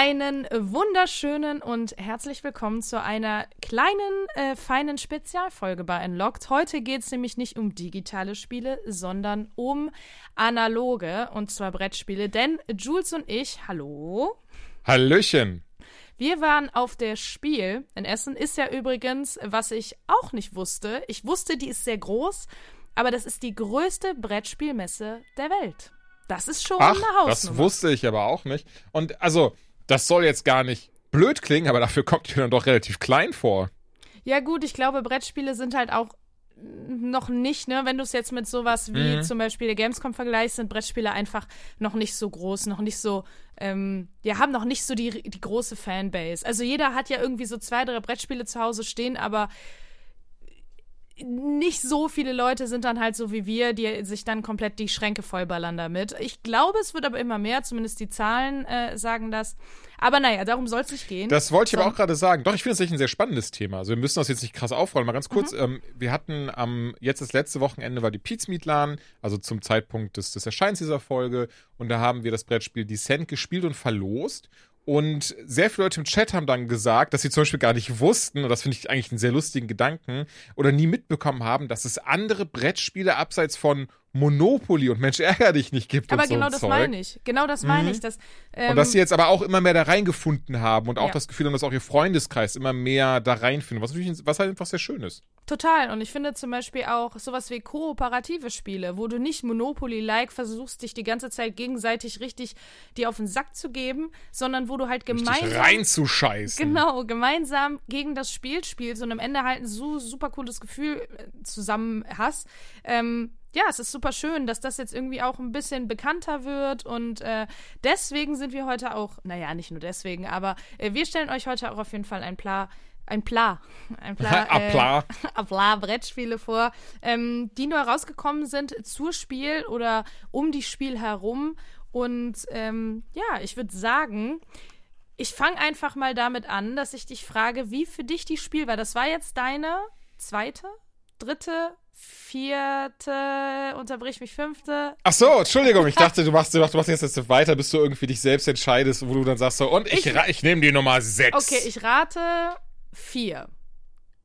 Einen wunderschönen und herzlich willkommen zu einer kleinen, äh, feinen Spezialfolge bei Unlocked. Heute geht es nämlich nicht um digitale Spiele, sondern um analoge und zwar Brettspiele. Denn Jules und ich, hallo. Hallöchen. Wir waren auf der Spiel in Essen. Ist ja übrigens, was ich auch nicht wusste. Ich wusste, die ist sehr groß, aber das ist die größte Brettspielmesse der Welt. Das ist schon Ach, eine Hausnummer. das wusste ich aber auch nicht. Und also, das soll jetzt gar nicht blöd klingen, aber dafür kommt ihr dann doch relativ klein vor. Ja, gut, ich glaube, Brettspiele sind halt auch noch nicht, ne, wenn du es jetzt mit sowas wie Mhm. zum Beispiel der Gamescom vergleichst, sind Brettspiele einfach noch nicht so groß, noch nicht so, ähm, ja, haben noch nicht so die, die große Fanbase. Also jeder hat ja irgendwie so zwei, drei Brettspiele zu Hause stehen, aber nicht so viele Leute sind dann halt so wie wir, die sich dann komplett die Schränke vollballern damit. Ich glaube, es wird aber immer mehr, zumindest die Zahlen äh, sagen das. Aber naja, darum soll es nicht gehen. Das wollte ich aber So. auch gerade sagen. Doch, ich finde das echt ein sehr spannendes Thema. Also wir müssen das jetzt nicht krass aufrollen. Mal ganz kurz, ähm, wir hatten am, jetzt das letzte Wochenende war die Pizmeet-Lan, also zum Zeitpunkt des, des Erscheins dieser Folge. Und da haben wir das Brettspiel Descent gespielt und verlost. Und sehr viele Leute im Chat haben dann gesagt, dass sie zum Beispiel gar nicht wussten, und das finde ich eigentlich einen sehr lustigen Gedanken, oder nie mitbekommen haben, dass es andere Brettspiele abseits von Monopoly und Mensch ärger dich nicht gibt. aber und so genau ein das Zeug. meine ich. Genau das meine Mhm. ich. Dass, ähm, Und dass sie jetzt aber auch immer mehr da reingefunden haben und auch Ja. das Gefühl haben, dass auch ihr Freundeskreis immer mehr da reinfindet, was natürlich, was halt einfach sehr schön ist. Total. Und ich finde zum Beispiel auch sowas wie kooperative Spiele, wo du nicht Monopoly-like versuchst, dich die ganze Zeit gegenseitig richtig dir auf den Sack zu geben, sondern wo du halt Richtig gemeinsam. reinzuscheißen. Genau, gemeinsam gegen das Spiel spielst und am Ende halt ein so super cooles Gefühl äh, zusammen hast. Ähm, ja, es ist super schön, dass das jetzt irgendwie auch ein bisschen bekannter wird und äh, deswegen sind wir heute auch, naja, nicht nur deswegen, aber äh, wir stellen euch heute auch auf jeden Fall ein Pla, ein Pla, ein Pla, äh, Apla. Apla Brettspiele vor, ähm, die neu rausgekommen sind zur Spiel oder um die Spiel herum. Und ähm, ja, ich würde sagen, ich fange einfach mal damit an, dass ich dich frage, wie für dich die Spiel war. Das war jetzt deine zweite, dritte, vierte, unterbrich mich, fünfte. Ach so, Entschuldigung, ich dachte, du machst, du machst, jetzt, jetzt weiter, bis du irgendwie dich selbst entscheidest, wo du dann sagst so, und ich, Ich- ich nehme die Nummer 6. Okay, ich rate vier.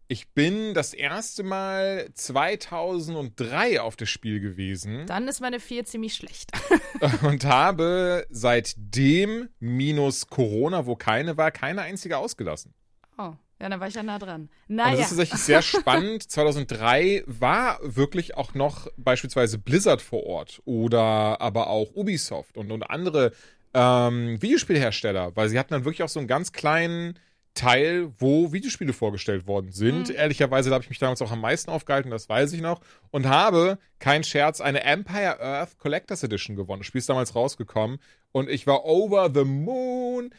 Ich bin das erste Mal 2003 auf das Spiel gewesen Dann ist meine vier ziemlich schlecht. und habe seitdem minus Corona, wo keine war, keine einzige ausgelassen. Oh, ja, dann war ich ja nah dran. Und Naja. das ist tatsächlich sehr spannend. 2003 war wirklich auch noch beispielsweise Blizzard vor Ort oder aber auch Ubisoft und, und andere ähm, Videospielhersteller, weil sie hatten dann wirklich auch so einen ganz kleinen Teil, wo Videospiele vorgestellt worden sind. Mhm. Ehrlicherweise, habe ich mich damals auch am meisten aufgehalten, das weiß ich noch. Und habe, kein Scherz, eine Empire Earth Collectors Edition gewonnen. Das Spiel ist damals rausgekommen. Und ich war over the moon.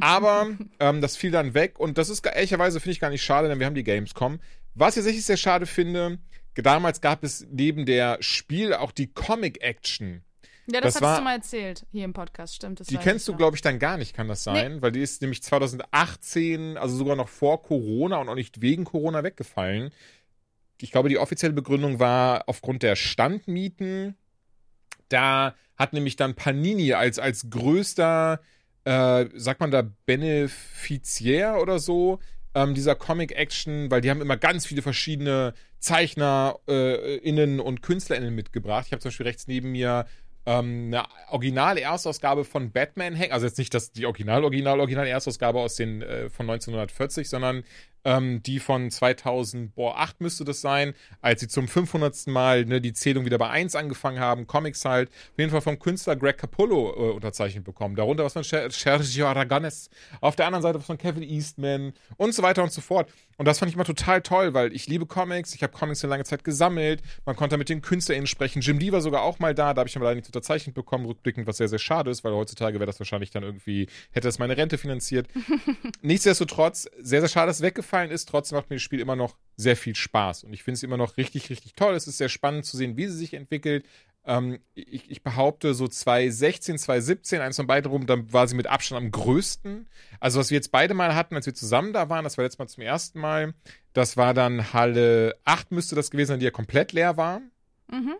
Aber ähm, das fiel dann weg und das ist ehrlicherweise finde ich gar nicht schade, denn wir haben die Gamescom. Was ich tatsächlich sehr schade finde, damals gab es neben der Spiel auch die Comic Action. ja, das, das war- du mal erzählt hier im Podcast, stimmt. Das Die kennst du, glaube ich, dann gar nicht, kann das sein? Weil die ist nämlich 2018, also sogar noch vor Corona und auch nicht wegen Corona weggefallen. Ich glaube, die offizielle Begründung war aufgrund der Standmieten. Da hat nämlich dann Panini als, als größter, äh, sagt man da, Benefiziär oder so, ähm, dieser Comic-Action, weil die haben immer ganz viele verschiedene Zeichner, äh, und KünstlerInnen mitgebracht. Ich habe zum Beispiel rechts neben mir ähm, eine originale Erstausgabe von Batman hängen. Also jetzt nicht das, die original, original, original Erstausgabe aus den äh, von 1940, sondern ähm, die von 2008 müsste das sein, als sie zum 500. Mal ne, die Zählung wieder bei 1 angefangen haben, Comics halt, auf jeden Fall vom Künstler Greg Capullo äh, unterzeichnet bekommen. Darunter was von Ser- Sergio Aragones, auf der anderen Seite was von Kevin Eastman und so weiter und so fort. Und das fand ich immer total toll, weil ich liebe Comics, ich habe Comics eine lange Zeit gesammelt, man konnte mit den KünstlerInnen sprechen. Jim Lee war sogar auch mal da, da habe ich aber leider nicht unterzeichnet bekommen, rückblickend, was sehr, sehr schade ist, weil heutzutage wäre das wahrscheinlich dann irgendwie, hätte es meine Rente finanziert. Nichtsdestotrotz, sehr, sehr schade, dass es weggefallen ist. Trotzdem macht mir das Spiel immer noch sehr viel Spaß. Und ich finde es immer noch richtig, richtig toll. Es ist sehr spannend zu sehen, wie sie sich entwickelt. Ähm, ich, ich behaupte, so 2016, 2017, eins von beiden rum, dann war sie mit Abstand am größten. Also, was wir jetzt beide mal hatten, als wir zusammen da waren, das war letztes Mal zum ersten Mal, das war dann Halle 8 müsste das gewesen sein, die ja komplett leer war. Mhm.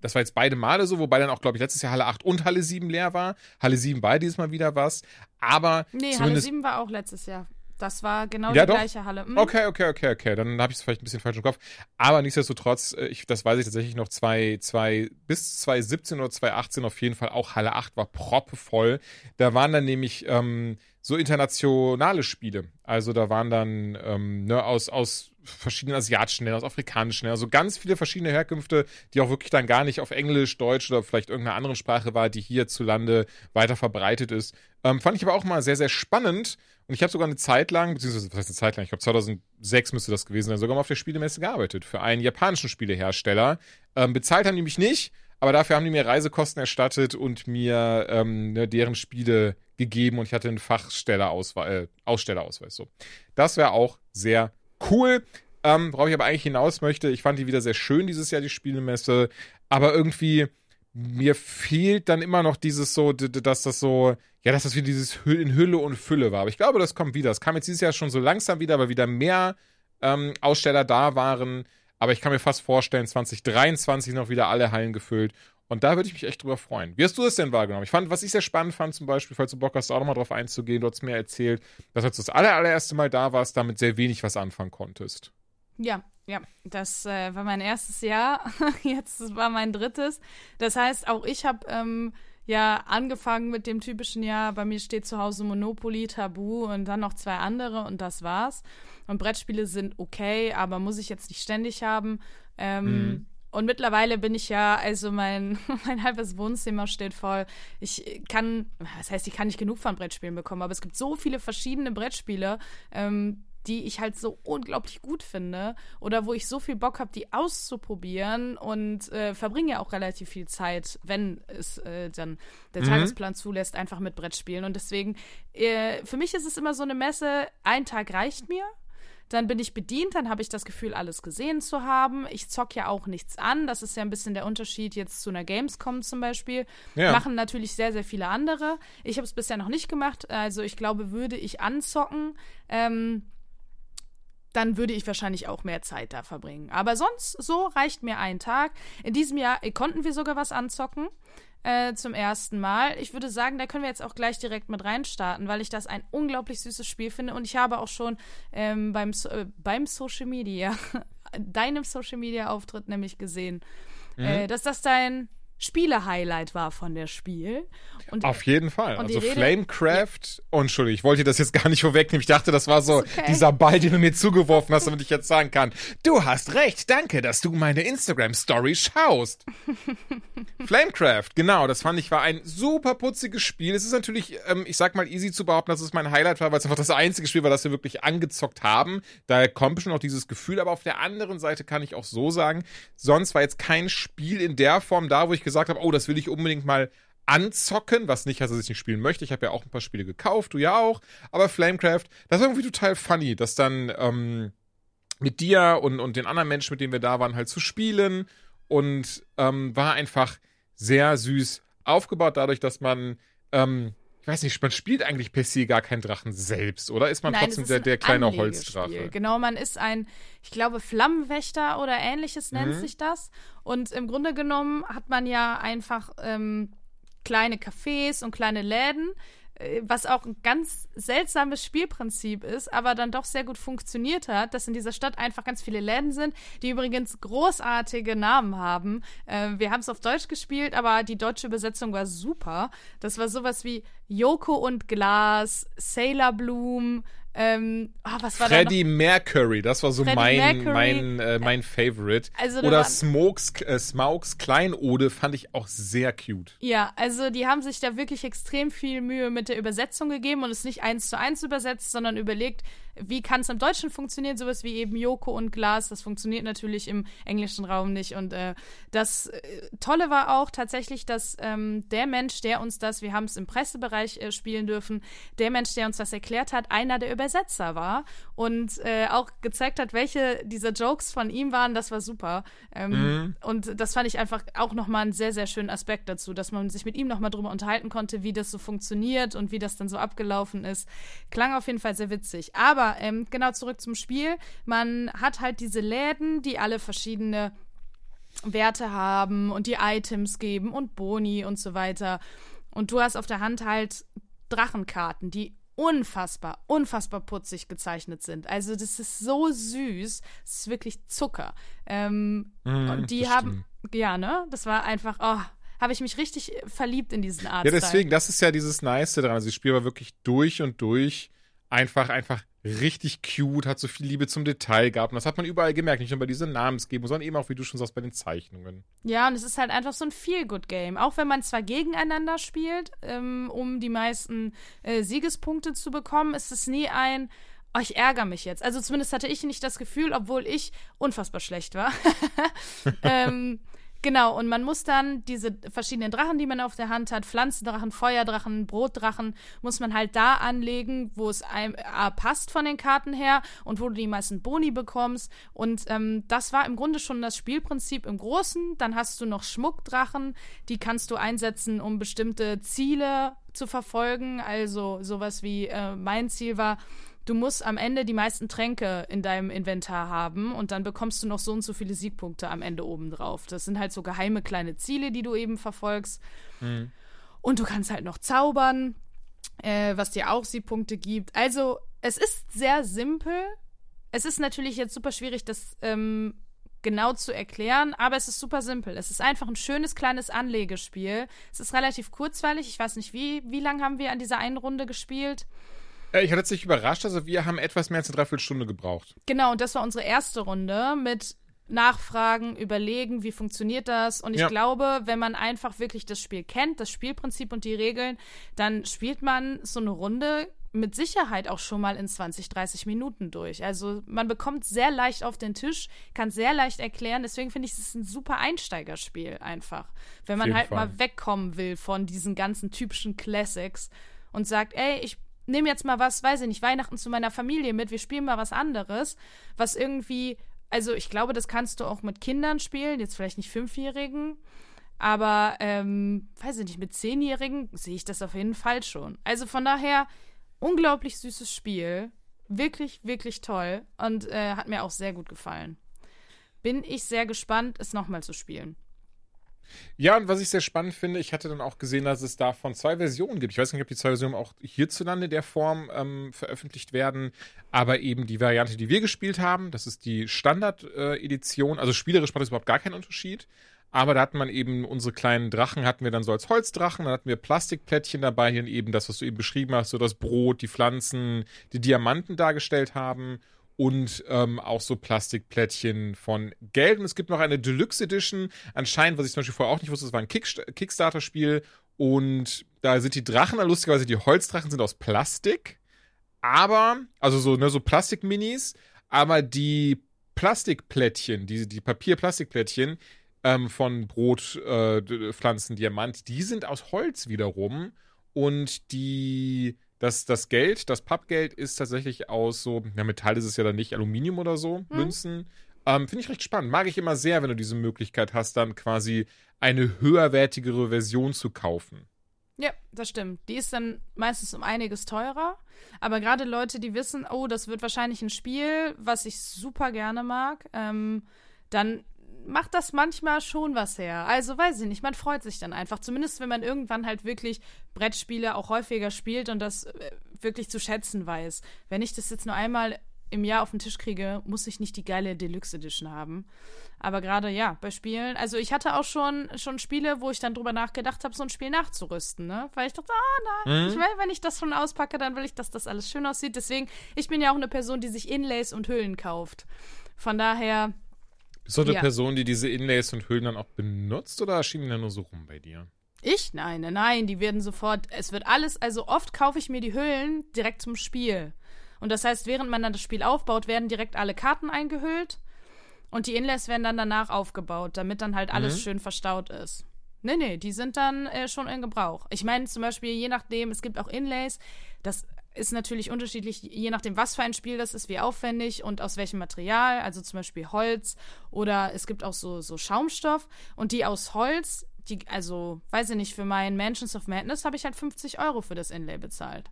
das war jetzt beide Male so, wobei dann auch, glaube ich, letztes Jahr Halle 8 und Halle 7 leer war. Halle 7 war dieses Mal wieder was. Aber. Nee, Halle 7 war auch letztes Jahr. Das war genau ja, die doch? gleiche Halle. Mhm. Okay, okay, okay, okay. Dann habe ich es vielleicht ein bisschen falsch im Kopf. Aber nichtsdestotrotz, äh, ich, das weiß ich tatsächlich noch, zwei, zwei, bis 2017 oder 2018 auf jeden Fall auch Halle 8 war proppevoll. Da waren dann nämlich ähm, so internationale Spiele. Also da waren dann ähm, ne, aus, aus verschiedenen asiatischen Ländern, aus afrikanischen Ländern, also ganz viele verschiedene Herkünfte, die auch wirklich dann gar nicht auf Englisch, Deutsch oder vielleicht irgendeiner anderen Sprache war, die hierzulande weiter verbreitet ist. Ähm, fand ich aber auch mal sehr, sehr spannend. Und ich habe sogar eine Zeit lang, beziehungsweise was heißt eine Zeit lang, ich glaube 2006 müsste das gewesen sein, sogar mal auf der Spielemesse gearbeitet für einen japanischen Spielehersteller. Ähm, bezahlt haben die mich nicht, aber dafür haben die mir Reisekosten erstattet und mir ähm, ne, deren Spiele gegeben und ich hatte einen Fachstellerausweis, äh, Ausstellerausweis. So. Das wäre auch sehr cool. Ähm, worauf ich aber eigentlich hinaus möchte, ich fand die wieder sehr schön dieses Jahr, die Spielemesse, aber irgendwie mir fehlt dann immer noch dieses so, dass das so, ja, dass das wieder dieses in Hülle und Fülle war. Aber ich glaube, das kommt wieder. Es kam jetzt dieses Jahr schon so langsam wieder, weil wieder mehr ähm, Aussteller da waren. Aber ich kann mir fast vorstellen, 2023 noch wieder alle Hallen gefüllt. Und da würde ich mich echt drüber freuen. Wie hast du das denn wahrgenommen? Ich fand, was ich sehr spannend fand, zum Beispiel, falls du Bock hast, auch nochmal drauf einzugehen, du hast mir erzählt, dass als du das aller, allererste Mal da warst, damit sehr wenig was anfangen konntest. Ja, ja, das äh, war mein erstes Jahr. Jetzt war mein drittes. Das heißt, auch ich habe ähm, ja angefangen mit dem typischen Jahr. Bei mir steht zu Hause Monopoly, Tabu und dann noch zwei andere und das war's. Und Brettspiele sind okay, aber muss ich jetzt nicht ständig haben. Ähm, mhm. Und mittlerweile bin ich ja, also mein, mein halbes Wohnzimmer steht voll. Ich kann, das heißt, ich kann nicht genug von Brettspielen bekommen, aber es gibt so viele verschiedene Brettspiele, ähm, die ich halt so unglaublich gut finde oder wo ich so viel Bock habe, die auszuprobieren und äh, verbringe ja auch relativ viel Zeit, wenn es äh, dann der mhm. Tagesplan zulässt, einfach mit Brettspielen. Und deswegen, äh, für mich ist es immer so eine Messe, ein Tag reicht mir dann bin ich bedient, dann habe ich das Gefühl, alles gesehen zu haben. Ich zock ja auch nichts an. Das ist ja ein bisschen der Unterschied jetzt zu einer Gamescom zum Beispiel. Ja. Machen natürlich sehr, sehr viele andere. Ich habe es bisher noch nicht gemacht. Also ich glaube, würde ich anzocken, ähm, dann würde ich wahrscheinlich auch mehr Zeit da verbringen. Aber sonst, so reicht mir ein Tag. In diesem Jahr konnten wir sogar was anzocken äh, zum ersten Mal. Ich würde sagen, da können wir jetzt auch gleich direkt mit reinstarten, weil ich das ein unglaublich süßes Spiel finde und ich habe auch schon ähm, beim, äh, beim Social Media, deinem Social Media Auftritt nämlich gesehen, mhm. äh, dass das dein Spiele-Highlight war von der Spiel. Und, Auf jeden Fall. Also Flamecraft, ja. oh, Entschuldigung, ich wollte das jetzt gar nicht vorwegnehmen. Ich dachte, das war so okay. dieser Ball, den du mir zugeworfen hast, damit ich jetzt sagen kann, du hast recht, danke, dass du meine Instagram-Story schaust. Flamecraft, genau, das fand ich war ein super putziges Spiel. Es ist natürlich, ähm, ich sag mal, easy zu behaupten, dass es mein Highlight war, weil es einfach das einzige Spiel war, das wir wirklich angezockt haben. Daher kommt schon auch dieses Gefühl, aber auf der anderen Seite kann ich auch so sagen, sonst war jetzt kein Spiel in der Form da, wo ich gesagt habe, oh, das will ich unbedingt mal anzocken, was nicht heißt, dass ich nicht spielen möchte. Ich habe ja auch ein paar Spiele gekauft, du ja auch. Aber Flamecraft, das war irgendwie total funny, dass dann ähm, mit dir und, und den anderen Menschen, mit denen wir da waren, halt zu spielen. Und ähm, war einfach sehr süß aufgebaut, dadurch, dass man ähm, ich weiß nicht, man spielt eigentlich per se gar keinen Drachen selbst, oder? Ist man Nein, trotzdem der, der kleine Holzdrache? Genau, man ist ein, ich glaube, Flammenwächter oder ähnliches nennt mhm. sich das. Und im Grunde genommen hat man ja einfach ähm, kleine Cafés und kleine Läden, äh, was auch ein ganz seltsames Spielprinzip ist, aber dann doch sehr gut funktioniert hat, dass in dieser Stadt einfach ganz viele Läden sind, die übrigens großartige Namen haben. Äh, wir haben es auf Deutsch gespielt, aber die deutsche Übersetzung war super. Das war sowas wie Joko und Glas, Sailor Bloom, ähm, oh, was war Freddie Mercury, das war so Freddie mein, mein, äh, mein Favorite. Also, Oder Smokes, äh, Smokes Kleinode fand ich auch sehr cute. Ja, also die haben sich da wirklich extrem viel Mühe mit der Übersetzung gegeben und es nicht eins zu eins übersetzt, sondern überlegt, wie kann es im Deutschen funktionieren, sowas wie eben Joko und Glas, das funktioniert natürlich im englischen Raum nicht. Und äh, das äh, Tolle war auch tatsächlich, dass ähm, der Mensch, der uns das, wir haben es im Pressebereich äh, spielen dürfen, der Mensch, der uns das erklärt hat, einer der Übersetzer war und äh, auch gezeigt hat, welche dieser Jokes von ihm waren. Das war super. Ähm, mhm. Und das fand ich einfach auch nochmal einen sehr, sehr schönen Aspekt dazu, dass man sich mit ihm nochmal drüber unterhalten konnte, wie das so funktioniert und wie das dann so abgelaufen ist. Klang auf jeden Fall sehr witzig. Aber ähm, genau zurück zum Spiel. Man hat halt diese Läden, die alle verschiedene Werte haben und die Items geben und Boni und so weiter. Und du hast auf der Hand halt Drachenkarten, die unfassbar, unfassbar putzig gezeichnet sind. Also das ist so süß, es ist wirklich Zucker. Ähm, mm, und die haben, stimmt. ja, ne? Das war einfach, oh, habe ich mich richtig verliebt in diesen Art. Ja, deswegen, das ist ja dieses Nice dran. Also, das Spiel war wirklich durch und durch einfach, einfach richtig cute, hat so viel Liebe zum Detail gehabt. Und das hat man überall gemerkt, nicht nur bei diesen Namensgebungen, sondern eben auch, wie du schon sagst, bei den Zeichnungen. Ja, und es ist halt einfach so ein Feel-Good-Game. Auch wenn man zwar gegeneinander spielt, ähm, um die meisten äh, Siegespunkte zu bekommen, ist es nie ein, oh, ich ärgere mich jetzt. Also zumindest hatte ich nicht das Gefühl, obwohl ich unfassbar schlecht war. ähm, Genau, und man muss dann diese verschiedenen Drachen, die man auf der Hand hat, Pflanzendrachen, Feuerdrachen, Brotdrachen, muss man halt da anlegen, wo es einem A, passt von den Karten her und wo du die meisten Boni bekommst. Und ähm, das war im Grunde schon das Spielprinzip im Großen. Dann hast du noch Schmuckdrachen, die kannst du einsetzen, um bestimmte Ziele zu verfolgen. Also sowas wie äh, mein Ziel war, du musst am Ende die meisten Tränke in deinem Inventar haben und dann bekommst du noch so und so viele Siegpunkte am Ende obendrauf. Das sind halt so geheime kleine Ziele, die du eben verfolgst. Mhm. Und du kannst halt noch zaubern, äh, was dir auch Siegpunkte gibt. Also, es ist sehr simpel. Es ist natürlich jetzt super schwierig, das ähm, genau zu erklären, aber es ist super simpel. Es ist einfach ein schönes kleines Anlegespiel. Es ist relativ kurzweilig. Ich weiß nicht, wie, wie lange haben wir an dieser einen Runde gespielt? Äh, ich hatte sich überrascht, also wir haben etwas mehr als eine Dreiviertelstunde gebraucht. Genau, und das war unsere erste Runde mit Nachfragen, überlegen, wie funktioniert das. Und ich ja. glaube, wenn man einfach wirklich das Spiel kennt, das Spielprinzip und die Regeln, dann spielt man so eine Runde mit Sicherheit auch schon mal in 20, 30 Minuten durch. Also man bekommt sehr leicht auf den Tisch, kann sehr leicht erklären. Deswegen finde ich es ein super Einsteigerspiel einfach. Wenn man halt Fall. mal wegkommen will von diesen ganzen typischen Classics und sagt, ey, ich nehme jetzt mal was, weiß ich nicht, Weihnachten zu meiner Familie mit, wir spielen mal was anderes, was irgendwie, also ich glaube, das kannst du auch mit Kindern spielen, jetzt vielleicht nicht Fünfjährigen, aber, ähm, weiß ich nicht, mit Zehnjährigen sehe ich das auf jeden Fall schon. Also von daher, unglaublich süßes Spiel, wirklich, wirklich toll und äh, hat mir auch sehr gut gefallen. Bin ich sehr gespannt, es nochmal zu spielen. Ja, und was ich sehr spannend finde, ich hatte dann auch gesehen, dass es davon zwei Versionen gibt. Ich weiß nicht, ob die zwei Versionen auch hierzulande der Form ähm, veröffentlicht werden, aber eben die Variante, die wir gespielt haben, das ist die Standard-Edition. Äh, also spielerisch macht das überhaupt gar keinen Unterschied. Aber da hatten man eben unsere kleinen Drachen, hatten wir dann so als Holzdrachen, dann hatten wir Plastikplättchen dabei, hier eben das, was du eben beschrieben hast, so das Brot, die Pflanzen, die Diamanten dargestellt haben und ähm, auch so Plastikplättchen von Geld. Und es gibt noch eine Deluxe Edition. Anscheinend, was ich zum Beispiel vorher auch nicht wusste, das war ein Kickstarter-Spiel. Und da sind die Drachen, lustigerweise die Holzdrachen sind aus Plastik. Aber, also so, ne, so Plastik-Minis. Aber die Plastikplättchen, die, die Papier-Plastikplättchen ähm, von Brot, äh, Pflanzen, Diamant, die sind aus Holz wiederum. Und die das, das Geld, das Pappgeld ist tatsächlich aus so, na, Metall ist es ja dann nicht, Aluminium oder so, hm. Münzen. Ähm, Finde ich recht spannend. Mag ich immer sehr, wenn du diese Möglichkeit hast, dann quasi eine höherwertigere Version zu kaufen. Ja, das stimmt. Die ist dann meistens um einiges teurer. Aber gerade Leute, die wissen, oh, das wird wahrscheinlich ein Spiel, was ich super gerne mag, ähm, dann macht das manchmal schon was her. Also weiß ich nicht, man freut sich dann einfach. Zumindest wenn man irgendwann halt wirklich Brettspiele auch häufiger spielt und das äh, wirklich zu schätzen weiß. Wenn ich das jetzt nur einmal im Jahr auf den Tisch kriege, muss ich nicht die geile Deluxe Edition haben. Aber gerade ja, bei Spielen, also ich hatte auch schon, schon Spiele, wo ich dann drüber nachgedacht habe, so ein Spiel nachzurüsten, ne? Weil ich dachte, ah, nein, mhm. ich will, wenn ich das schon auspacke, dann will ich, dass das alles schön aussieht. Deswegen, ich bin ja auch eine Person, die sich Inlays und Hüllen kauft. Von daher, bist du eine ja. Person, die diese Inlays und Hüllen dann auch benutzt oder schieben die dann nur so rum bei dir? Ich? Nein, nein, nein, die werden sofort, es wird alles, also oft kaufe ich mir die Hüllen direkt zum Spiel. Und das heißt, während man dann das Spiel aufbaut, werden direkt alle Karten eingehüllt und die Inlays werden dann danach aufgebaut, damit dann halt alles mhm. schön verstaut ist. Nee, nee, die sind dann äh, schon in Gebrauch. Ich meine zum Beispiel, je nachdem, es gibt auch Inlays, das ist natürlich unterschiedlich, je nachdem, was für ein Spiel das ist, wie aufwendig und aus welchem Material, also zum Beispiel Holz oder es gibt auch so, so Schaumstoff und die aus Holz, die, also, weiß ich nicht, für mein Mansions of Madness habe ich halt 50 Euro für das Inlay bezahlt.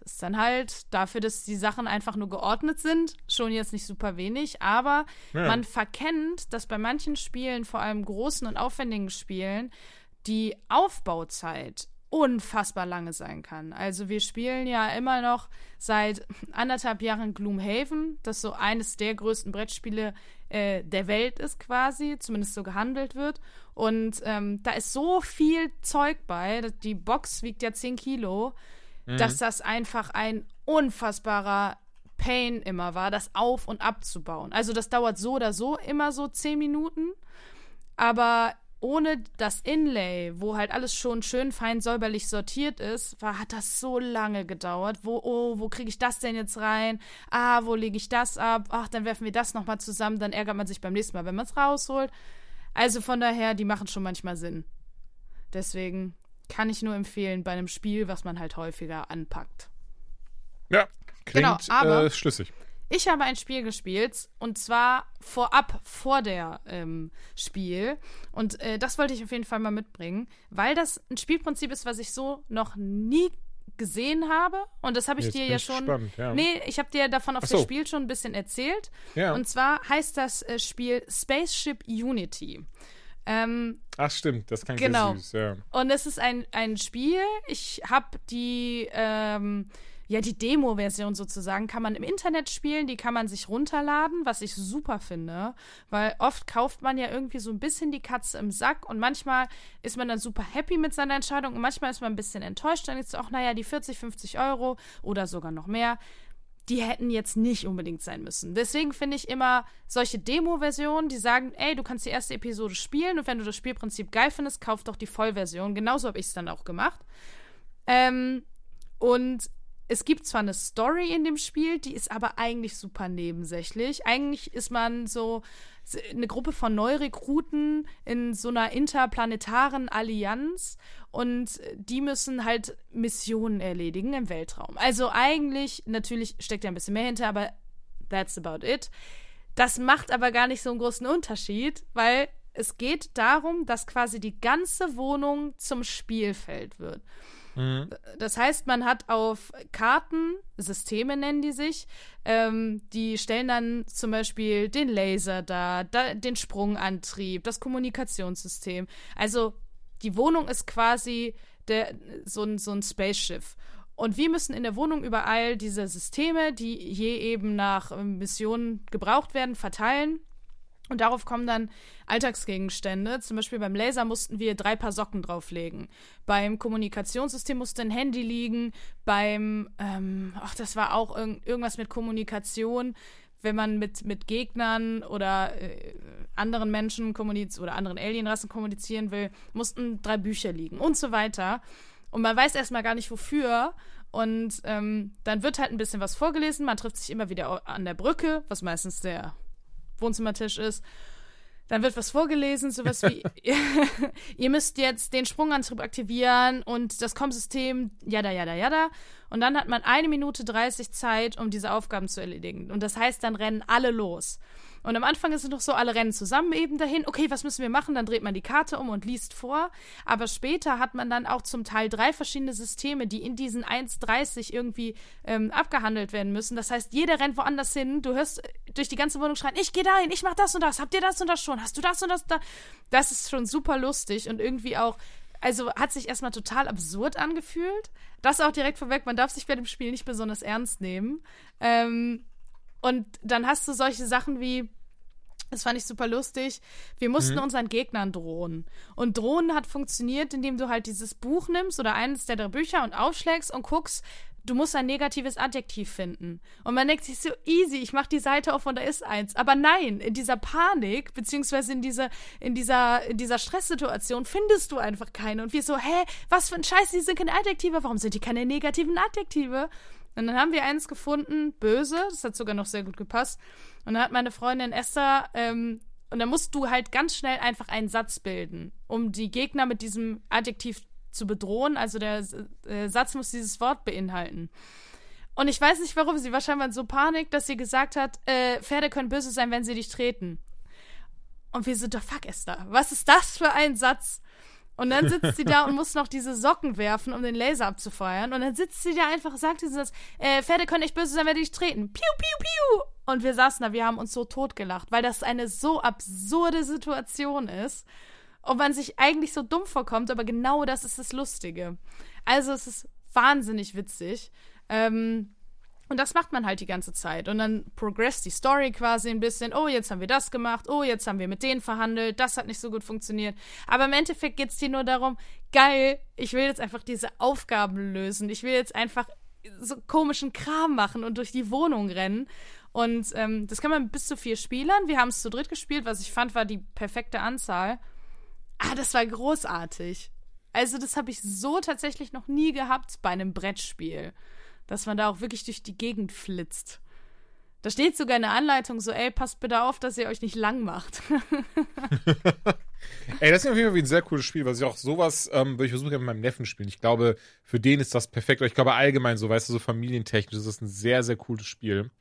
Das ist dann halt dafür, dass die Sachen einfach nur geordnet sind, schon jetzt nicht super wenig, aber ja. man verkennt, dass bei manchen Spielen, vor allem großen und aufwendigen Spielen, die Aufbauzeit unfassbar lange sein kann. Also wir spielen ja immer noch seit anderthalb Jahren Gloomhaven, das so eines der größten Brettspiele äh, der Welt ist quasi, zumindest so gehandelt wird. Und ähm, da ist so viel Zeug bei, die Box wiegt ja 10 Kilo, mhm. dass das einfach ein unfassbarer Pain immer war, das auf- und abzubauen. Also das dauert so oder so immer so 10 Minuten. Aber ohne das Inlay, wo halt alles schon schön fein säuberlich sortiert ist, war, hat das so lange gedauert. Wo, oh, wo kriege ich das denn jetzt rein? Ah, wo lege ich das ab? Ach, dann werfen wir das nochmal zusammen. Dann ärgert man sich beim nächsten Mal, wenn man es rausholt. Also von daher, die machen schon manchmal Sinn. Deswegen kann ich nur empfehlen, bei einem Spiel, was man halt häufiger anpackt. Ja, klingt genau, aber, äh, schlüssig. Ich habe ein Spiel gespielt und zwar vorab, vor der ähm, Spiel. Und äh, das wollte ich auf jeden Fall mal mitbringen, weil das ein Spielprinzip ist, was ich so noch nie gesehen habe. Und das habe ich Jetzt dir ja schon. Spannend, ja. Nee, ich habe dir davon auf so. das Spiel schon ein bisschen erzählt. Ja. Und zwar heißt das äh, Spiel Spaceship Unity. Ähm, Ach stimmt, das kann genau. süß, ja. Und es ist ein, ein Spiel. Ich habe die ähm, ja, die Demo-Version sozusagen kann man im Internet spielen, die kann man sich runterladen, was ich super finde, weil oft kauft man ja irgendwie so ein bisschen die Katze im Sack und manchmal ist man dann super happy mit seiner Entscheidung und manchmal ist man ein bisschen enttäuscht, dann ist auch, naja, die 40, 50 Euro oder sogar noch mehr, die hätten jetzt nicht unbedingt sein müssen. Deswegen finde ich immer solche Demo-Versionen, die sagen, ey, du kannst die erste Episode spielen und wenn du das Spielprinzip geil findest, kauf doch die Vollversion. Genauso habe ich es dann auch gemacht. Ähm, und es gibt zwar eine Story in dem Spiel, die ist aber eigentlich super nebensächlich. Eigentlich ist man so eine Gruppe von Neurekruten in so einer interplanetaren Allianz und die müssen halt Missionen erledigen im Weltraum. Also eigentlich, natürlich steckt ja ein bisschen mehr hinter, aber that's about it. Das macht aber gar nicht so einen großen Unterschied, weil es geht darum, dass quasi die ganze Wohnung zum Spielfeld wird. Mhm. Das heißt, man hat auf Karten, Systeme nennen die sich, ähm, die stellen dann zum Beispiel den Laser dar, da, den Sprungantrieb, das Kommunikationssystem. Also die Wohnung ist quasi der, so, ein, so ein Spaceschiff. Und wir müssen in der Wohnung überall diese Systeme, die je eben nach Missionen gebraucht werden, verteilen und darauf kommen dann Alltagsgegenstände. Zum Beispiel beim Laser mussten wir drei Paar Socken drauflegen. Beim Kommunikationssystem musste ein Handy liegen. Beim, ähm, ach, das war auch irg irgendwas mit Kommunikation. Wenn man mit, mit Gegnern oder äh, anderen Menschen kommunizieren oder anderen Alienrassen kommunizieren will, mussten drei Bücher liegen und so weiter. Und man weiß erstmal gar nicht wofür. Und ähm, dann wird halt ein bisschen was vorgelesen. Man trifft sich immer wieder an der Brücke, was meistens der Wohnzimmertisch ist. Dann wird was vorgelesen, sowas wie, ihr müsst jetzt den Sprungantrieb aktivieren und das Com-System, jada, jada, jada. Und dann hat man eine Minute 30 Zeit, um diese Aufgaben zu erledigen. Und das heißt, dann rennen alle los. Und am Anfang ist es noch so, alle rennen zusammen eben dahin. Okay, was müssen wir machen? Dann dreht man die Karte um und liest vor. Aber später hat man dann auch zum Teil drei verschiedene Systeme, die in diesen 1,30 irgendwie ähm, abgehandelt werden müssen. Das heißt, jeder rennt woanders hin. Du hörst durch die ganze Wohnung schreien, ich gehe dahin, ich mach das und das. Habt ihr das und das schon? Hast du das und das da? Das ist schon super lustig und irgendwie auch also hat sich erstmal total absurd angefühlt. Das auch direkt vorweg, man darf sich bei dem Spiel nicht besonders ernst nehmen. Ähm, und dann hast du solche Sachen wie, das fand ich super lustig. Wir mussten mhm. unseren Gegnern drohen. Und drohen hat funktioniert, indem du halt dieses Buch nimmst oder eines der drei Bücher und aufschlägst und guckst, du musst ein negatives Adjektiv finden. Und man denkt sich so easy, ich mach die Seite auf und da ist eins. Aber nein, in dieser Panik, beziehungsweise in dieser, in dieser, in dieser Stresssituation findest du einfach keine. Und wir so, hä, was für ein Scheiß, die sind keine Adjektive, warum sind die keine negativen Adjektive? Und dann haben wir eins gefunden, böse, das hat sogar noch sehr gut gepasst. Und dann hat meine Freundin Esther, ähm, und dann musst du halt ganz schnell einfach einen Satz bilden, um die Gegner mit diesem Adjektiv zu bedrohen. Also der äh, Satz muss dieses Wort beinhalten. Und ich weiß nicht warum, sie war scheinbar in so Panik, dass sie gesagt hat, äh, Pferde können böse sein, wenn sie dich treten. Und wir sind doch, fuck Esther, was ist das für ein Satz? Und dann sitzt sie da und muss noch diese Socken werfen, um den Laser abzufeuern. Und dann sitzt sie da einfach, sagt diesen Satz, äh, Pferde können echt böse sein, wenn die dich treten. Piu, piu, piu. Und wir saßen da, wir haben uns so totgelacht, weil das eine so absurde Situation ist. Und man sich eigentlich so dumm vorkommt, aber genau das ist das Lustige. Also es ist wahnsinnig witzig. Ähm, und das macht man halt die ganze Zeit. Und dann progresst die Story quasi ein bisschen. Oh, jetzt haben wir das gemacht. Oh, jetzt haben wir mit denen verhandelt. Das hat nicht so gut funktioniert. Aber im Endeffekt geht es dir nur darum, geil, ich will jetzt einfach diese Aufgaben lösen. Ich will jetzt einfach so komischen Kram machen und durch die Wohnung rennen. Und ähm, das kann man bis zu vier Spielern. Wir haben es zu dritt gespielt. Was ich fand, war die perfekte Anzahl. Ah, das war großartig. Also, das habe ich so tatsächlich noch nie gehabt bei einem Brettspiel dass man da auch wirklich durch die Gegend flitzt. Da steht sogar eine Anleitung so, ey, passt bitte auf, dass ihr euch nicht lang macht. ey, das ist auf jeden Fall ein sehr cooles Spiel, was ich auch sowas, ähm, würde ich versuchen, mit meinem Neffen spielen. Ich glaube, für den ist das perfekt. Ich glaube allgemein so, weißt du, so familientechnisch ist das ein sehr, sehr cooles Spiel.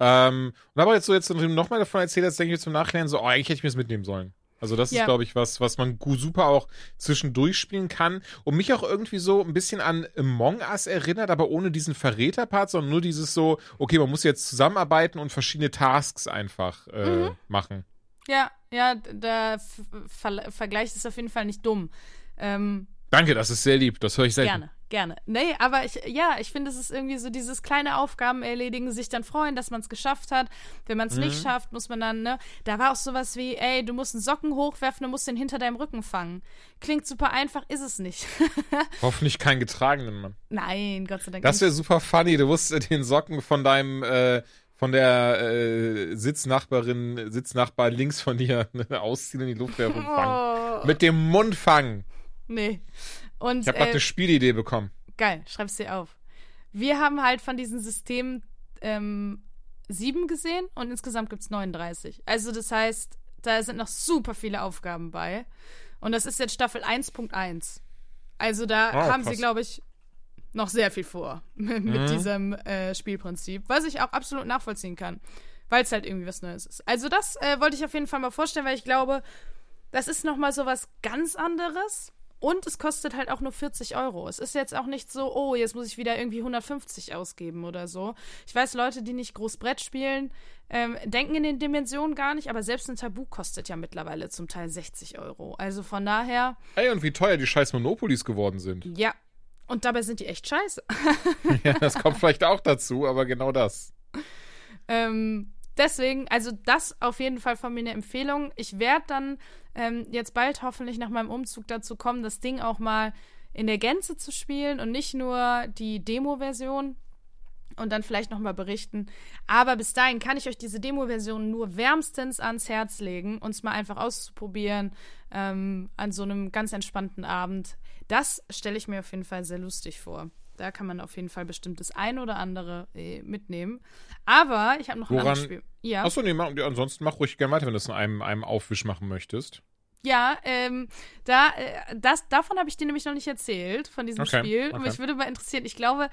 Ähm, und aber jetzt so, jetzt nochmal davon erzählt hast, denke ich mir zum Nachhinein so, oh, eigentlich hätte ich mir das mitnehmen sollen. Also das ja. ist, glaube ich, was, was man super auch zwischendurch spielen kann und mich auch irgendwie so ein bisschen an Among Us erinnert, aber ohne diesen Verräter-Part, sondern nur dieses so, okay, man muss jetzt zusammenarbeiten und verschiedene Tasks einfach äh, mhm. machen. Ja, ja, der Ver Vergleich ist auf jeden Fall nicht dumm. Ähm, Danke, das ist sehr lieb. Das höre ich selten. Gerne, gerne. Nee, aber ich, ja, ich finde, es ist irgendwie so dieses kleine Aufgaben erledigen, sich dann freuen, dass man es geschafft hat. Wenn man es mhm. nicht schafft, muss man dann, ne? Da war auch sowas wie, ey, du musst einen Socken hochwerfen, du musst den hinter deinem Rücken fangen. Klingt super einfach, ist es nicht. Hoffentlich keinen getragenen Mann. Nein, Gott sei Dank. Das wäre super funny. Du musst den Socken von deinem, äh, von der äh, Sitznachbarin, Sitznachbar links von dir ne, ausziehen in die Luft werfen und fangen. Oh. Mit dem Mund fangen. Nee. Und, ich habe äh, eine Spielidee bekommen. Geil, schreib's dir auf. Wir haben halt von diesen Systemen ähm, sieben gesehen und insgesamt gibt es 39. Also das heißt, da sind noch super viele Aufgaben bei. Und das ist jetzt Staffel 1.1. Also da oh, haben krass. sie, glaube ich, noch sehr viel vor mit mhm. diesem äh, Spielprinzip, was ich auch absolut nachvollziehen kann, weil es halt irgendwie was Neues ist. Also das äh, wollte ich auf jeden Fall mal vorstellen, weil ich glaube, das ist noch mal so was ganz anderes. Und es kostet halt auch nur 40 Euro. Es ist jetzt auch nicht so, oh, jetzt muss ich wieder irgendwie 150 ausgeben oder so. Ich weiß, Leute, die nicht groß Brett spielen, ähm, denken in den Dimensionen gar nicht, aber selbst ein Tabu kostet ja mittlerweile zum Teil 60 Euro. Also von daher. Ey, und wie teuer die scheiß Monopolis geworden sind. Ja. Und dabei sind die echt scheiße. ja, das kommt vielleicht auch dazu, aber genau das. Ähm, deswegen, also das auf jeden Fall von mir eine Empfehlung. Ich werde dann ähm, jetzt bald hoffentlich nach meinem Umzug dazu kommen, das Ding auch mal in der Gänze zu spielen und nicht nur die Demo-Version und dann vielleicht nochmal berichten. Aber bis dahin kann ich euch diese Demo-Version nur wärmstens ans Herz legen, uns mal einfach auszuprobieren ähm, an so einem ganz entspannten Abend. Das stelle ich mir auf jeden Fall sehr lustig vor. Da kann man auf jeden Fall bestimmt das ein oder andere äh, mitnehmen. Aber ich habe noch Woran, ein anderes Spiel. Ja. Achso, nee, mach, ansonsten mach ruhig gerne weiter, wenn du das in einem, einem Aufwisch machen möchtest. Ja, ähm, da, äh, das, davon habe ich dir nämlich noch nicht erzählt, von diesem okay, Spiel. Okay. Und mich würde mal interessieren, ich glaube,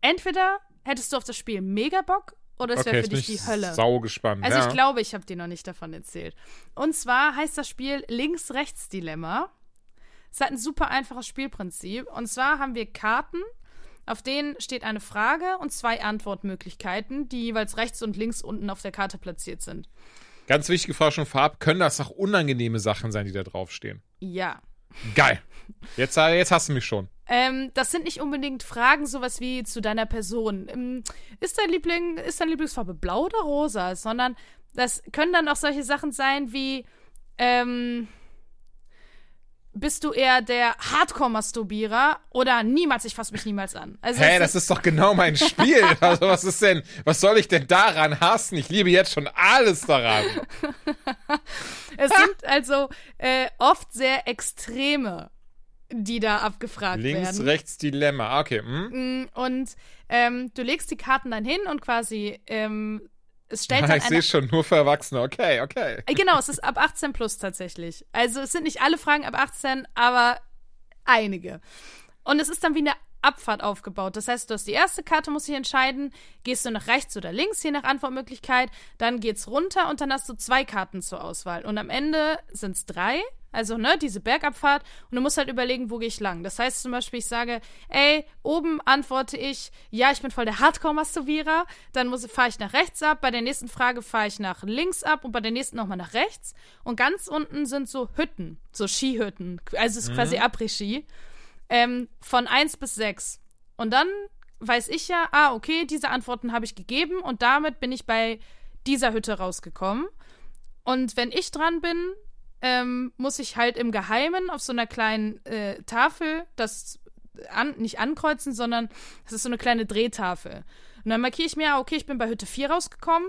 entweder hättest du auf das Spiel mega Bock oder es okay, wäre für dich die Hölle. Sau gespannt. Also ja. ich glaube, ich habe dir noch nicht davon erzählt. Und zwar heißt das Spiel Links-Rechts-Dilemma. Es hat ein super einfaches Spielprinzip. Und zwar haben wir Karten auf denen steht eine Frage und zwei Antwortmöglichkeiten, die jeweils rechts und links unten auf der Karte platziert sind. Ganz wichtige Frage schon vorab: Können das auch unangenehme Sachen sein, die da draufstehen? Ja. Geil. Jetzt, äh, jetzt hast du mich schon. Ähm, das sind nicht unbedingt Fragen, sowas wie zu deiner Person. Ähm, ist dein Liebling, ist deine Lieblingsfarbe blau oder rosa? Sondern das können dann auch solche Sachen sein wie, ähm, bist du eher der Hardcore-Masturbierer oder niemals, ich fasse mich niemals an? Also Hä, das ist doch genau mein Spiel. also was ist denn, was soll ich denn daran hassen? Ich liebe jetzt schon alles daran. es sind also äh, oft sehr extreme, die da abgefragt Links, werden. Links, rechts Dilemma, ah, okay. Hm? Mm, und ähm, du legst die Karten dann hin und quasi ähm, es stellt ah, ich sehe schon, nur für Erwachsene. Okay, okay. Äh, genau, es ist ab 18 plus tatsächlich. Also es sind nicht alle Fragen ab 18, aber einige. Und es ist dann wie eine Abfahrt aufgebaut. Das heißt, du hast die erste Karte, musst dich entscheiden, gehst du nach rechts oder links, je nach Antwortmöglichkeit. Dann geht's runter und dann hast du zwei Karten zur Auswahl. Und am Ende sind es drei. Also ne, diese Bergabfahrt, und du musst halt überlegen, wo gehe ich lang. Das heißt zum Beispiel, ich sage, ey, oben antworte ich, ja, ich bin voll der Hardcore-Masturbierer, dann fahre ich nach rechts ab, bei der nächsten Frage fahre ich nach links ab und bei der nächsten nochmal nach rechts. Und ganz unten sind so Hütten, so Skihütten, also es ist mhm. quasi Après-Ski, ähm, von 1 bis 6. Und dann weiß ich ja, ah, okay, diese Antworten habe ich gegeben und damit bin ich bei dieser Hütte rausgekommen. Und wenn ich dran bin, ähm, muss ich halt im Geheimen auf so einer kleinen äh, Tafel das an, nicht ankreuzen, sondern das ist so eine kleine Drehtafel. Und dann markiere ich mir, okay, ich bin bei Hütte 4 rausgekommen.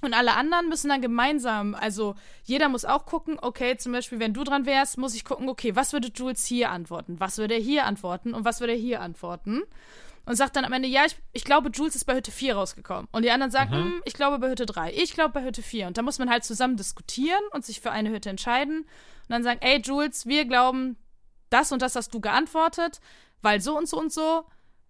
Und alle anderen müssen dann gemeinsam, also jeder muss auch gucken, okay, zum Beispiel, wenn du dran wärst, muss ich gucken, okay, was würde Jules hier antworten? Was würde er hier antworten? Und was würde er hier antworten? Und sagt dann am Ende, ja, ich, ich glaube, Jules ist bei Hütte 4 rausgekommen. Und die anderen sagen, mhm. hm, ich glaube bei Hütte 3, ich glaube bei Hütte 4. Und da muss man halt zusammen diskutieren und sich für eine Hütte entscheiden. Und dann sagen, ey, Jules, wir glauben, das und das hast du geantwortet, weil so und so und so,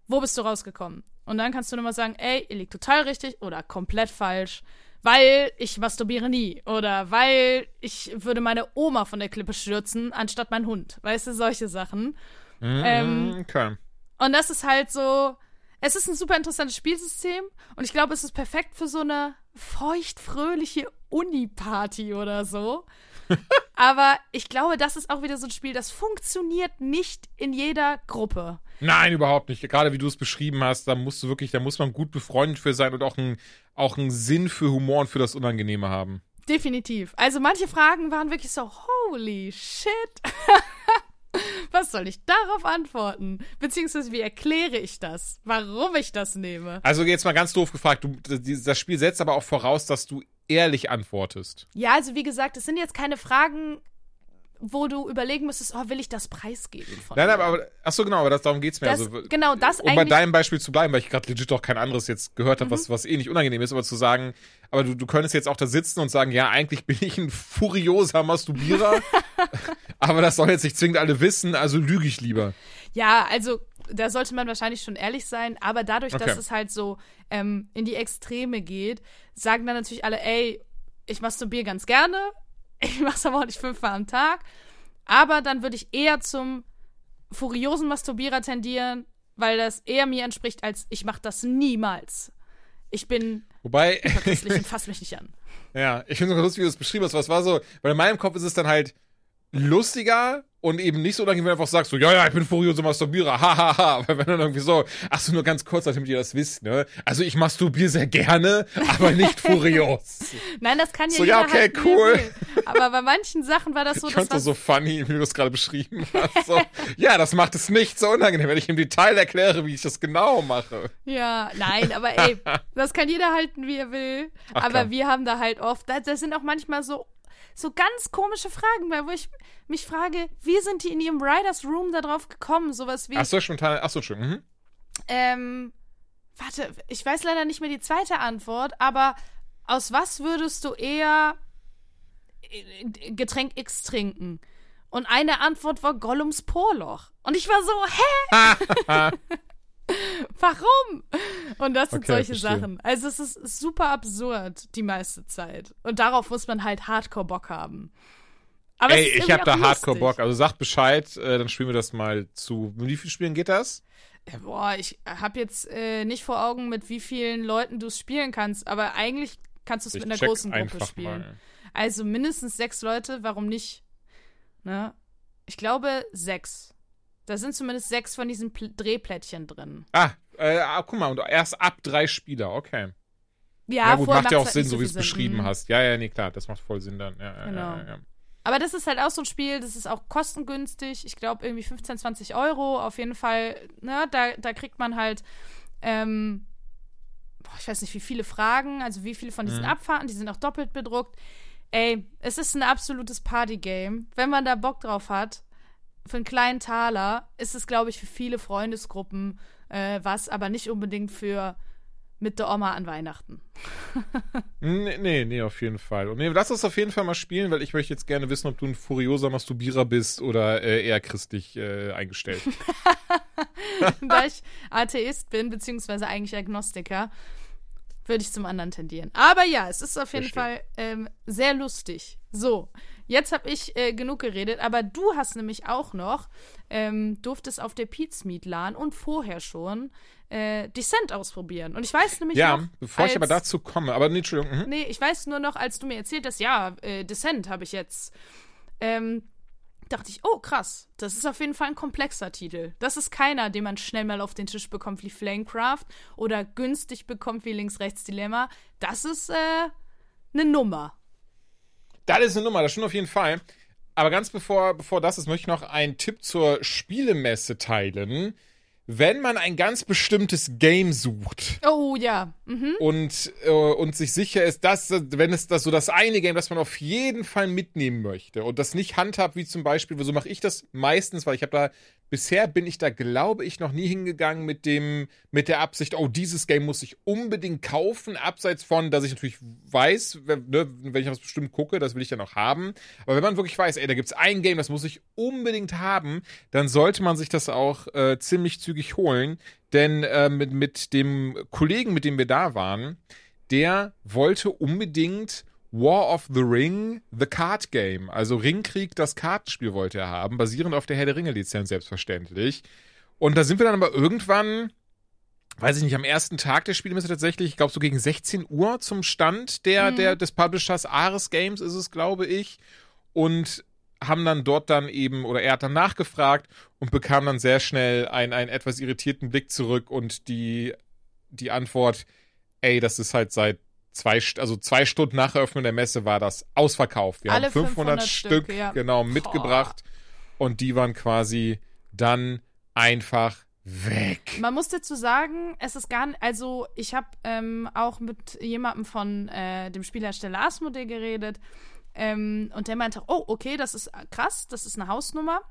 wo bist du rausgekommen? Und dann kannst du nochmal sagen, ey, ihr liegt total richtig oder komplett falsch, weil ich masturbiere nie oder weil ich würde meine Oma von der Klippe stürzen, anstatt mein Hund. Weißt du, solche Sachen. Mhm, ähm, okay. Und das ist halt so. Es ist ein super interessantes Spielsystem und ich glaube, es ist perfekt für so eine feucht-fröhliche Uni-Party oder so. Aber ich glaube, das ist auch wieder so ein Spiel, das funktioniert nicht in jeder Gruppe. Nein, überhaupt nicht. Gerade wie du es beschrieben hast, da musst du wirklich, da muss man gut befreundet für sein und auch einen auch einen Sinn für Humor und für das Unangenehme haben. Definitiv. Also manche Fragen waren wirklich so, holy shit. Was soll ich darauf antworten? Beziehungsweise, wie erkläre ich das? Warum ich das nehme? Also, jetzt mal ganz doof gefragt. Du, das Spiel setzt aber auch voraus, dass du ehrlich antwortest. Ja, also wie gesagt, es sind jetzt keine Fragen, wo du überlegen müsstest, oh, will ich das preisgeben? Von Nein, aber, aber ach so genau, aber das, darum geht's mir. Das, also, genau, das Um bei deinem Beispiel zu bleiben, weil ich gerade legit auch kein anderes jetzt gehört habe, mhm. was, was eh nicht unangenehm ist, aber zu sagen, aber du, du könntest jetzt auch da sitzen und sagen, ja, eigentlich bin ich ein furioser Masturbierer, aber das soll jetzt nicht zwingend alle wissen, also lüge ich lieber. Ja, also da sollte man wahrscheinlich schon ehrlich sein, aber dadurch, okay. dass es halt so ähm, in die Extreme geht, sagen dann natürlich alle, ey, ich masturbiere ganz gerne, ich mache es aber auch nicht fünfmal am Tag. Aber dann würde ich eher zum furiosen Masturbierer tendieren, weil das eher mir entspricht, als ich mache das niemals. Ich bin Wobei und fass mich nicht an. Ja, ich finde es lustig, wie du es beschrieben hast. Was war so, weil in meinem Kopf ist es dann halt lustiger und eben nicht so unangenehm, wenn du einfach sagst, so, ja, ja, ich bin furioser Masturbierer, hahaha. Ha, ha. Aber wenn dann irgendwie so, ach so, nur ganz kurz, damit ihr das wisst, ne? Also ich masturbiere sehr gerne, aber nicht furios. Nein, das kann ja So, ja, okay, halt cool. Aber bei manchen Sachen war das so, ich fand das so funny, wie du das gerade beschrieben hast. So, ja, das macht es nicht so unangenehm, wenn ich im Detail erkläre, wie ich das genau mache. Ja, nein, aber ey, das kann jeder halten, wie er will. Ach, aber klar. wir haben da halt oft, das sind auch manchmal so so ganz komische Fragen, weil wo ich mich frage, wie sind die in ihrem Writers Room da drauf gekommen? Sowas wie. Ach so, spontan. Ach so, schon. Mhm. Ähm, warte, ich weiß leider nicht mehr die zweite Antwort, aber aus was würdest du eher Getränk X trinken? Und eine Antwort war Gollums Porloch. Und ich war so, hä? Warum? Und das sind okay, solche verstehe. Sachen. Also es ist super absurd die meiste Zeit. Und darauf muss man halt Hardcore Bock haben. Aber Ey, ich hab da Hardcore Bock. Also sag Bescheid, äh, dann spielen wir das mal zu. Mit wie vielen Spielen geht das? Ja, boah, ich hab jetzt äh, nicht vor Augen, mit wie vielen Leuten du es spielen kannst, aber eigentlich kannst du es mit einer großen Gruppe spielen. Mal. Also mindestens sechs Leute, warum nicht? Ne? Ich glaube sechs. Da sind zumindest sechs von diesen Pl Drehplättchen drin. Ah, äh, ah, guck mal, und erst ab drei Spieler, okay. Ja, ja gut, macht ja auch Sinn, so wie du es beschrieben mhm. hast. Ja, ja, nee, klar, das macht voll Sinn dann. Ja, genau. Ja, ja, Aber das ist halt auch so ein Spiel, das ist auch kostengünstig. Ich glaube, irgendwie 15, 20 Euro. Auf jeden Fall, ne, da, da kriegt man halt, ähm, boah, ich weiß nicht, wie viele Fragen, also wie viele von diesen mhm. Abfahrten, die sind auch doppelt bedruckt. Ey, es ist ein absolutes Partygame. Wenn man da Bock drauf hat, für einen kleinen Taler ist es, glaube ich, für viele Freundesgruppen äh, was, aber nicht unbedingt für mit der Oma an Weihnachten. nee, nee, nee, auf jeden Fall. Und nee, lass uns auf jeden Fall mal spielen, weil ich möchte jetzt gerne wissen, ob du ein furioser Masturbierer bist oder äh, eher christlich äh, eingestellt. da ich Atheist bin, beziehungsweise eigentlich Agnostiker, würde ich zum anderen tendieren. Aber ja, es ist auf jeden Verstehe. Fall ähm, sehr lustig. So, jetzt habe ich äh, genug geredet, aber du hast nämlich auch noch, ähm, durftest auf der Pizmeet LAN und vorher schon äh, Descent ausprobieren. Und ich weiß nämlich Ja, noch, bevor ich aber als- dazu komme, aber nee, Entschuldigung. Mhm. Nee, ich weiß nur noch, als du mir erzählt hast, ja, äh, Descent habe ich jetzt. Ähm, dachte ich, oh krass, das ist auf jeden Fall ein komplexer Titel. Das ist keiner, den man schnell mal auf den Tisch bekommt wie Flamecraft oder günstig bekommt wie Links-Rechts-Dilemma. Das ist äh, eine Nummer. Das ist eine Nummer, das stimmt auf jeden Fall. Aber ganz bevor, bevor das ist, möchte ich noch einen Tipp zur Spielemesse teilen. Wenn man ein ganz bestimmtes Game sucht Oh ja. Mhm. und, äh, und sich sicher ist, dass, wenn es das so das eine Game, das man auf jeden Fall mitnehmen möchte und das nicht handhabt, wie zum Beispiel, so mache ich das meistens, weil ich habe da, bisher bin ich da, glaube ich, noch nie hingegangen mit dem, mit der Absicht, oh, dieses Game muss ich unbedingt kaufen, abseits von, dass ich natürlich weiß, wenn, ne, wenn ich was bestimmt gucke, das will ich dann auch haben. Aber wenn man wirklich weiß, ey, da gibt's ein Game, das muss ich unbedingt haben, dann sollte man sich das auch äh, ziemlich zügig holen. Denn äh, mit, mit dem Kollegen, mit dem wir da waren, der wollte unbedingt War of the Ring, The Card Game. Also Ringkrieg, das Kartenspiel wollte er haben, basierend auf der Herr der Ringe-Lizenz selbstverständlich. Und da sind wir dann aber irgendwann, weiß ich nicht, am ersten Tag der Spielemesse tatsächlich, ich glaube so gegen 16 Uhr zum Stand der, Mhm. der, des Publishers Ares Games ist es, glaube ich. Und haben dann dort dann eben, oder er hat dann nachgefragt und bekam dann sehr schnell einen, einen etwas irritierten Blick zurück und die, die Antwort, ey, das ist halt seit zwei, also zwei Stunden nach Eröffnung der Messe war das ausverkauft. Wir Alle haben 500, 500 Stück, Stück, ja. genau Boah. mitgebracht und die waren quasi dann einfach weg. Man muss dazu sagen, es ist gar nicht, also ich habe ähm, auch mit jemandem von äh, dem Spielhersteller Asmodee geredet ähm, und der meinte, oh, okay, das ist krass, das ist eine Hausnummer,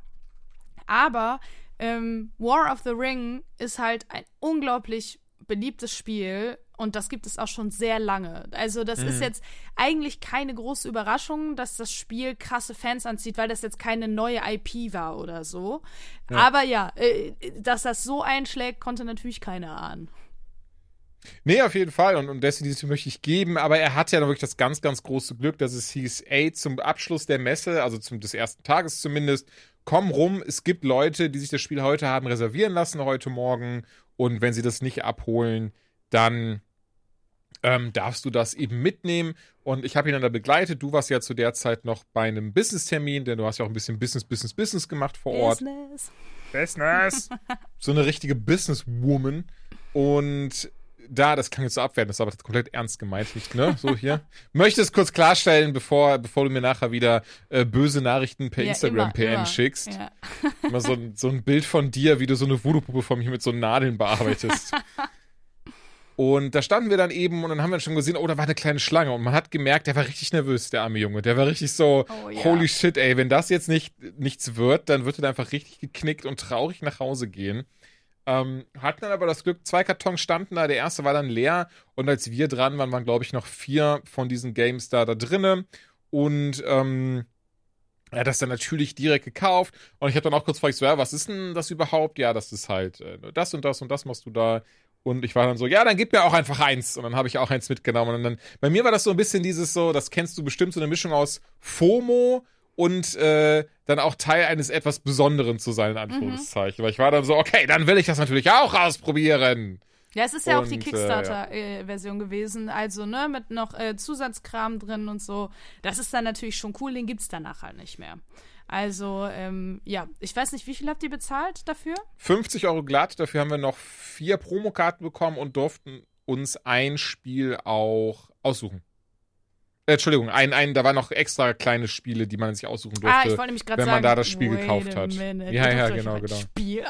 aber ähm, War of the Ring ist halt ein unglaublich beliebtes Spiel und das gibt es auch schon sehr lange. Also das ist jetzt eigentlich keine große Überraschung, dass das Spiel krasse Fans anzieht, weil das jetzt keine neue IP war oder so. Aber ja, äh, dass das so einschlägt, konnte natürlich keiner ahnen. Nee, auf jeden Fall. Und, und deswegen dieses möchte ich geben. Aber er hatte ja wirklich das ganz, ganz große Glück, dass es hieß, ey, zum Abschluss der Messe, also zum des ersten Tages zumindest, komm rum. Es gibt Leute, die sich das Spiel heute haben reservieren lassen, heute Morgen. Und wenn sie das nicht abholen, dann ähm, darfst du das eben mitnehmen. Und ich habe ihn dann da begleitet. Du warst ja zu der Zeit noch bei einem Business-Termin, denn du hast ja auch ein bisschen Business, Business, Business gemacht vor Ort. Business. Business. so eine richtige Businesswoman. Und da, das kann jetzt so abwerten, das ist aber komplett ernst gemeint, nicht, ne? So hier. Möchte es kurz klarstellen, bevor, bevor du mir nachher wieder äh, böse Nachrichten per Ja, Instagram immer, PN immer. schickst. Ja. Immer so, ein- so ein Bild von dir, wie du so eine Voodoo-Puppe von mir mit so Nadeln bearbeitest. Und da standen wir dann eben und dann haben wir schon gesehen, oh, da war eine kleine Schlange. Und man hat gemerkt, der war richtig nervös, der arme Junge. Der war richtig so, Oh, ja. holy shit, ey, wenn das jetzt nicht nichts wird, dann wird er einfach richtig geknickt und traurig nach Hause gehen. Ähm, hatten dann aber das Glück, zwei Kartons standen da, der erste war dann leer und als wir dran waren, waren, glaube ich, noch vier von diesen Games da, da drinnen. Und ähm, er hat das dann natürlich direkt gekauft und ich habe dann auch kurz gefragt, so, ja, was ist denn das überhaupt? Ja, das ist halt äh, das und das und das machst du da. Und ich war dann so, ja, dann gib mir auch einfach eins. Und dann habe ich auch eins mitgenommen. Und dann, bei mir war das so ein bisschen dieses so, das kennst du bestimmt, so eine Mischung aus FOMO und äh, dann auch Teil eines etwas Besonderen zu sein, in Anführungszeichen. Weil ich war dann so, okay, dann will ich das natürlich auch ausprobieren. Ja, es ist ja auch die Und, äh, Kickstarter-Version gewesen, also ne, mit noch äh, Zusatzkram drin und so. Das ist dann natürlich schon cool, den gibt's danach halt nicht mehr. Also, ähm, ja, ich weiß nicht, wie viel habt ihr bezahlt dafür? 50 Euro glatt, dafür haben wir noch vier Promokarten bekommen und durften uns ein Spiel auch aussuchen. Äh, Entschuldigung, ein, ein, da waren noch extra kleine Spiele, die man sich aussuchen durfte. ah, ich wollte nämlich gerade wenn sagen, man da das Spiel gekauft hat. minute, Ja, ja, genau, genau. Spiel.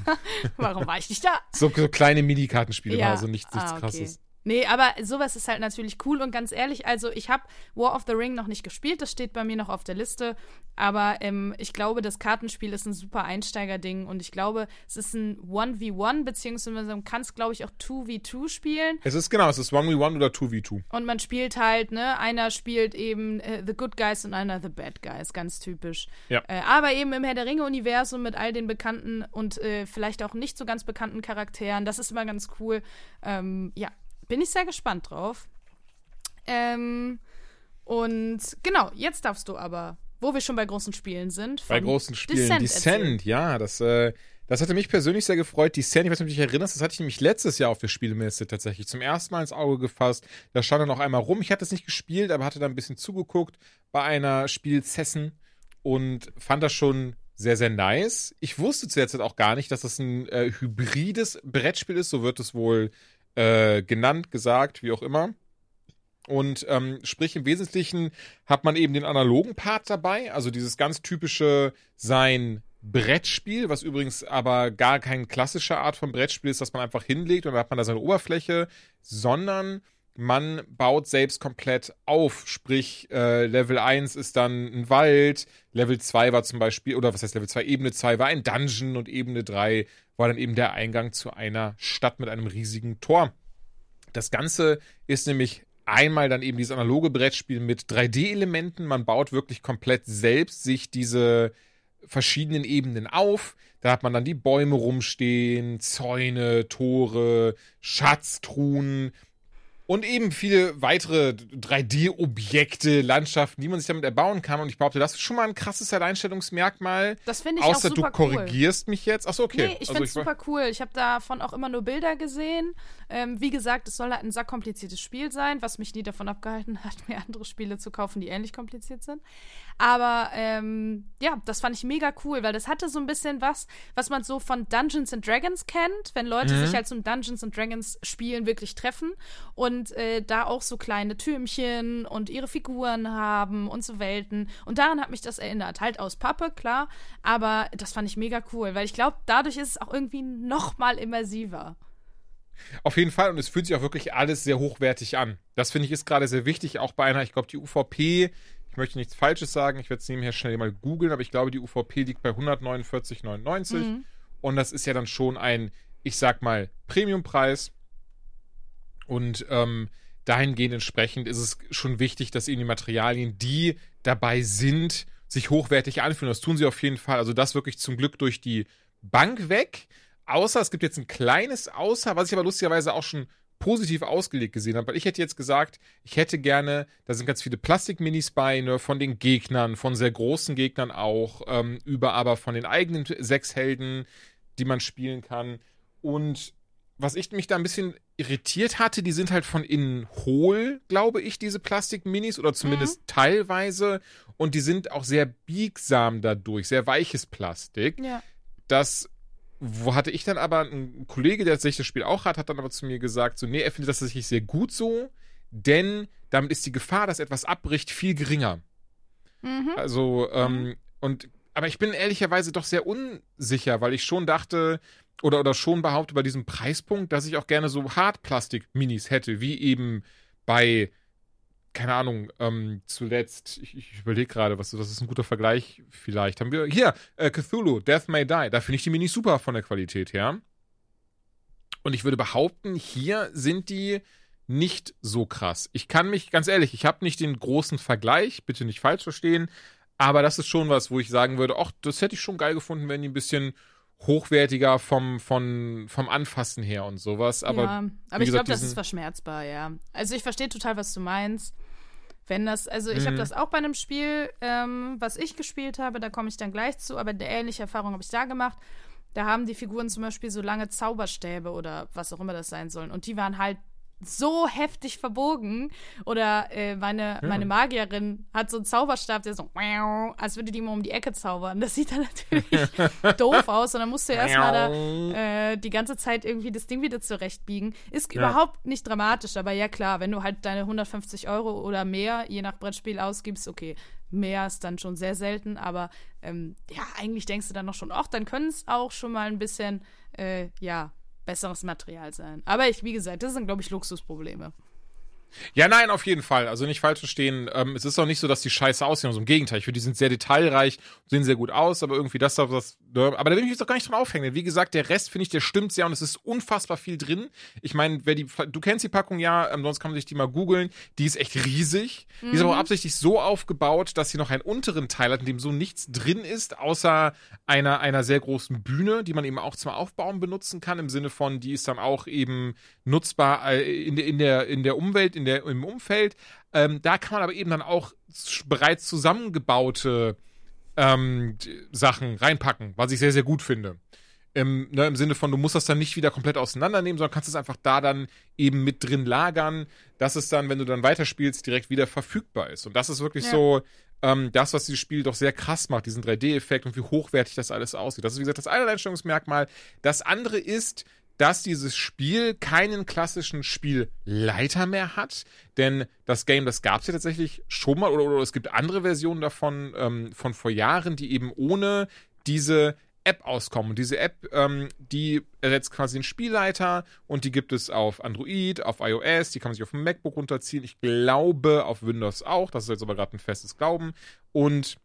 Warum war ich nicht da? so, so kleine Mini-Kartenspiele, Ja. also nichts, nichts Ah, okay. krasses. Nee, aber sowas ist halt natürlich cool und ganz ehrlich, also ich habe War of the Ring noch nicht gespielt, das steht bei mir noch auf der Liste, aber ähm, ich glaube, das Kartenspiel ist ein super Einsteigerding und ich glaube, es ist ein 1v1, beziehungsweise man kann es, glaube ich, auch 2v2 spielen Es ist genau, es ist 1v1 oder 2v2. und man spielt halt, ne, einer spielt eben äh, The Good Guys und einer The Bad Guys, ganz typisch. Ja. Äh, aber eben im Herr der Ringe-Universum mit all den bekannten und äh, vielleicht auch nicht so ganz bekannten Charakteren, das ist immer ganz cool. Ähm, ja, bin ich sehr gespannt drauf. Ähm, und genau, jetzt darfst du aber, wo wir schon bei großen Spielen sind. Bei großen Spielen. Descent, Descent ja, das, äh, das hatte mich persönlich sehr gefreut. Descent, ich weiß nicht, ob du dich erinnerst, das hatte ich nämlich letztes Jahr auf der Spielemesse tatsächlich zum ersten Mal ins Auge gefasst. Da stand er noch einmal rum. Ich hatte es nicht gespielt, aber hatte da ein bisschen zugeguckt bei einer Spielzessen und fand das schon sehr, sehr nice. Ich wusste zuletzt auch gar nicht, dass das ein äh, hybrides Brettspiel ist, so wird es wohl äh, genannt, gesagt, wie auch immer. Und ähm, sprich, im Wesentlichen hat man eben den analogen Part dabei, also dieses ganz typische sein Brettspiel, was übrigens aber gar keine klassische Art von Brettspiel ist, dass man einfach hinlegt und dann hat man da seine Oberfläche, sondern man baut selbst komplett auf. Sprich, äh, Level 1 ist dann ein Wald, Level 2 war zum Beispiel, oder was heißt Level 2? Ebene 2 war ein Dungeon und Ebene 3 war dann eben der Eingang zu einer Stadt mit einem riesigen Tor. Das Ganze ist nämlich einmal dann eben dieses analoge Brettspiel mit 3D-Elementen. Man baut wirklich komplett selbst sich diese verschiedenen Ebenen auf. Da hat man dann die Bäume rumstehen, Zäune, Tore, Schatztruhen und eben viele weitere 3D-Objekte, Landschaften, die man sich damit erbauen kann. Und ich behaupte, das ist schon mal ein krasses Alleinstellungsmerkmal. Das finde ich Außer auch super du korrigierst cool. mich jetzt. Achso, okay. Nee, ich also finde es super cool. Ich habe davon auch immer nur Bilder gesehen. Ähm, wie gesagt, es soll halt ein sehr kompliziertes Spiel sein, was mich nie davon abgehalten hat, mir andere Spiele zu kaufen, die ähnlich kompliziert sind. Aber ähm, ja, das fand ich mega cool, weil das hatte so ein bisschen was, was man so von Dungeons and Dragons kennt, wenn Leute mhm. sich halt zum Dungeons and Dragons Spielen wirklich treffen und äh, da auch so kleine Türmchen und ihre Figuren haben und so Welten. Und daran hat mich das erinnert. Halt aus Pappe, klar, aber das fand ich mega cool, weil ich glaube, dadurch ist es auch irgendwie noch mal immersiver. Auf jeden Fall, und es fühlt sich auch wirklich alles sehr hochwertig an. Das finde ich ist gerade sehr wichtig, auch bei einer, ich glaube, die UVP, ich möchte nichts Falsches sagen, ich werde es nebenher schnell mal googeln, aber ich glaube, die UVP liegt bei 149,99 mhm. und das ist ja dann schon ein, ich sag mal, Premiumpreis. Und ähm, dahingehend entsprechend ist es schon wichtig, dass eben die Materialien, die dabei sind, sich hochwertig anfühlen. Das tun sie auf jeden Fall. Also das wirklich zum Glück durch die Bank weg. Außer es gibt jetzt ein kleines Außer, was ich aber lustigerweise auch schon positiv ausgelegt gesehen habe, weil ich hätte jetzt gesagt, ich hätte gerne, da sind ganz viele Plastikminis bei, ne, von den Gegnern, von sehr großen Gegnern auch, ähm, über aber von den eigenen sechs Helden, die man spielen kann. Und was ich mich da ein bisschen irritiert hatte, die sind halt von innen hohl, glaube ich, diese Plastikminis, oder zumindest mhm. teilweise. Und die sind auch sehr biegsam dadurch, sehr weiches Plastik. Ja. Das wo hatte ich dann aber ein Kollege, der sich das Spiel auch hat, hat dann aber zu mir gesagt, so, nee, er findet das tatsächlich sehr gut so, denn damit ist die Gefahr, dass etwas abbricht, viel geringer. Mhm. Also, ähm, mhm. und, aber ich bin ehrlicherweise doch sehr unsicher, weil ich schon dachte, oder, oder schon behaupte bei diesem Preispunkt, dass ich auch gerne so Hartplastik-Minis hätte, wie eben bei keine Ahnung, ähm, zuletzt, ich, ich überlege gerade, was das ist ein guter Vergleich vielleicht. Haben wir hier, äh, Cthulhu, Death May Die. Da finde ich die Minis super von der Qualität her. Und ich würde behaupten, hier sind die nicht so krass. Ich kann mich, ganz ehrlich, ich habe nicht den großen Vergleich, bitte nicht falsch verstehen, aber das ist schon was, wo ich sagen würde, ach, das hätte ich schon geil gefunden, wenn die ein bisschen hochwertiger vom, vom, vom Anfassen her und sowas. Aber, ja, aber ich glaube, das ist verschmerzbar, ja. Also ich verstehe total, was du meinst. Wenn das, also ich mhm. habe das auch bei einem Spiel, ähm, was ich gespielt habe, da komme ich dann gleich zu, aber eine ähnliche Erfahrung habe ich da gemacht. Da haben die Figuren zum Beispiel so lange Zauberstäbe oder was auch immer das sein sollen. Und die waren halt so heftig verbogen. Oder äh, meine, ja. meine Magierin hat so einen Zauberstab, der so, als würde die immer um die Ecke zaubern. Das sieht dann natürlich doof aus. Und dann musst du erstmal da äh, die ganze Zeit irgendwie das Ding wieder zurechtbiegen. Ist ja. überhaupt nicht dramatisch, aber ja klar, wenn du halt deine 150 Euro oder mehr, je nach Brettspiel ausgibst, okay, mehr ist dann schon sehr selten, aber ähm, ja, eigentlich denkst du dann noch schon, ach, dann können es auch schon mal ein bisschen, äh, ja, besseres Material sein. Aber ich, wie gesagt, das sind, glaube ich, Luxusprobleme. Ja, nein, auf jeden Fall. Also nicht falsch verstehen. Ähm, es ist auch nicht so, dass die scheiße aussehen. Also im Gegenteil, ich finde, die sind sehr detailreich, sehen sehr gut aus, aber irgendwie das, was? Aber da will ich mich jetzt auch gar nicht dran aufhängen. Denn wie gesagt, der Rest finde ich, der stimmt sehr und es ist unfassbar viel drin. Ich meine, wer die, du kennst die Packung ja, ähm, sonst kann man sich die mal googeln. Die ist echt riesig. Mhm. Die ist aber auch mhm. absichtlich so aufgebaut, dass sie noch einen unteren Teil hat, in dem so nichts drin ist, außer einer, einer sehr großen Bühne, die man eben auch zum Aufbauen benutzen kann. Im Sinne von, die ist dann auch eben nutzbar äh, in, der, in, der, in der Umwelt, in der, im Umfeld. Ähm, da kann man aber eben dann auch bereits zusammengebaute ähm, Sachen reinpacken, was ich sehr, sehr gut finde. Im, ne, Im Sinne von, du musst das dann nicht wieder komplett auseinandernehmen, sondern kannst es einfach da dann eben mit drin lagern, dass es dann, wenn du dann weiterspielst, direkt wieder verfügbar ist. Und das ist wirklich ja. so ähm, das, was dieses Spiel doch sehr krass macht, diesen 3D-Effekt und wie hochwertig das alles aussieht. Das ist, wie gesagt, das Alleinstellungsmerkmal. Das andere ist, dass dieses Spiel keinen klassischen Spielleiter mehr hat. Denn das Game, das gab es ja tatsächlich schon mal, oder, oder, es gibt andere Versionen davon ähm, von vor Jahren, die eben ohne diese App auskommen. Und diese App, ähm, die ersetzt quasi den Spielleiter und die gibt es auf Android, auf iOS, die kann man sich auf dem MacBook runterziehen. Ich glaube auf Windows auch, das ist jetzt aber gerade ein festes Glauben. Und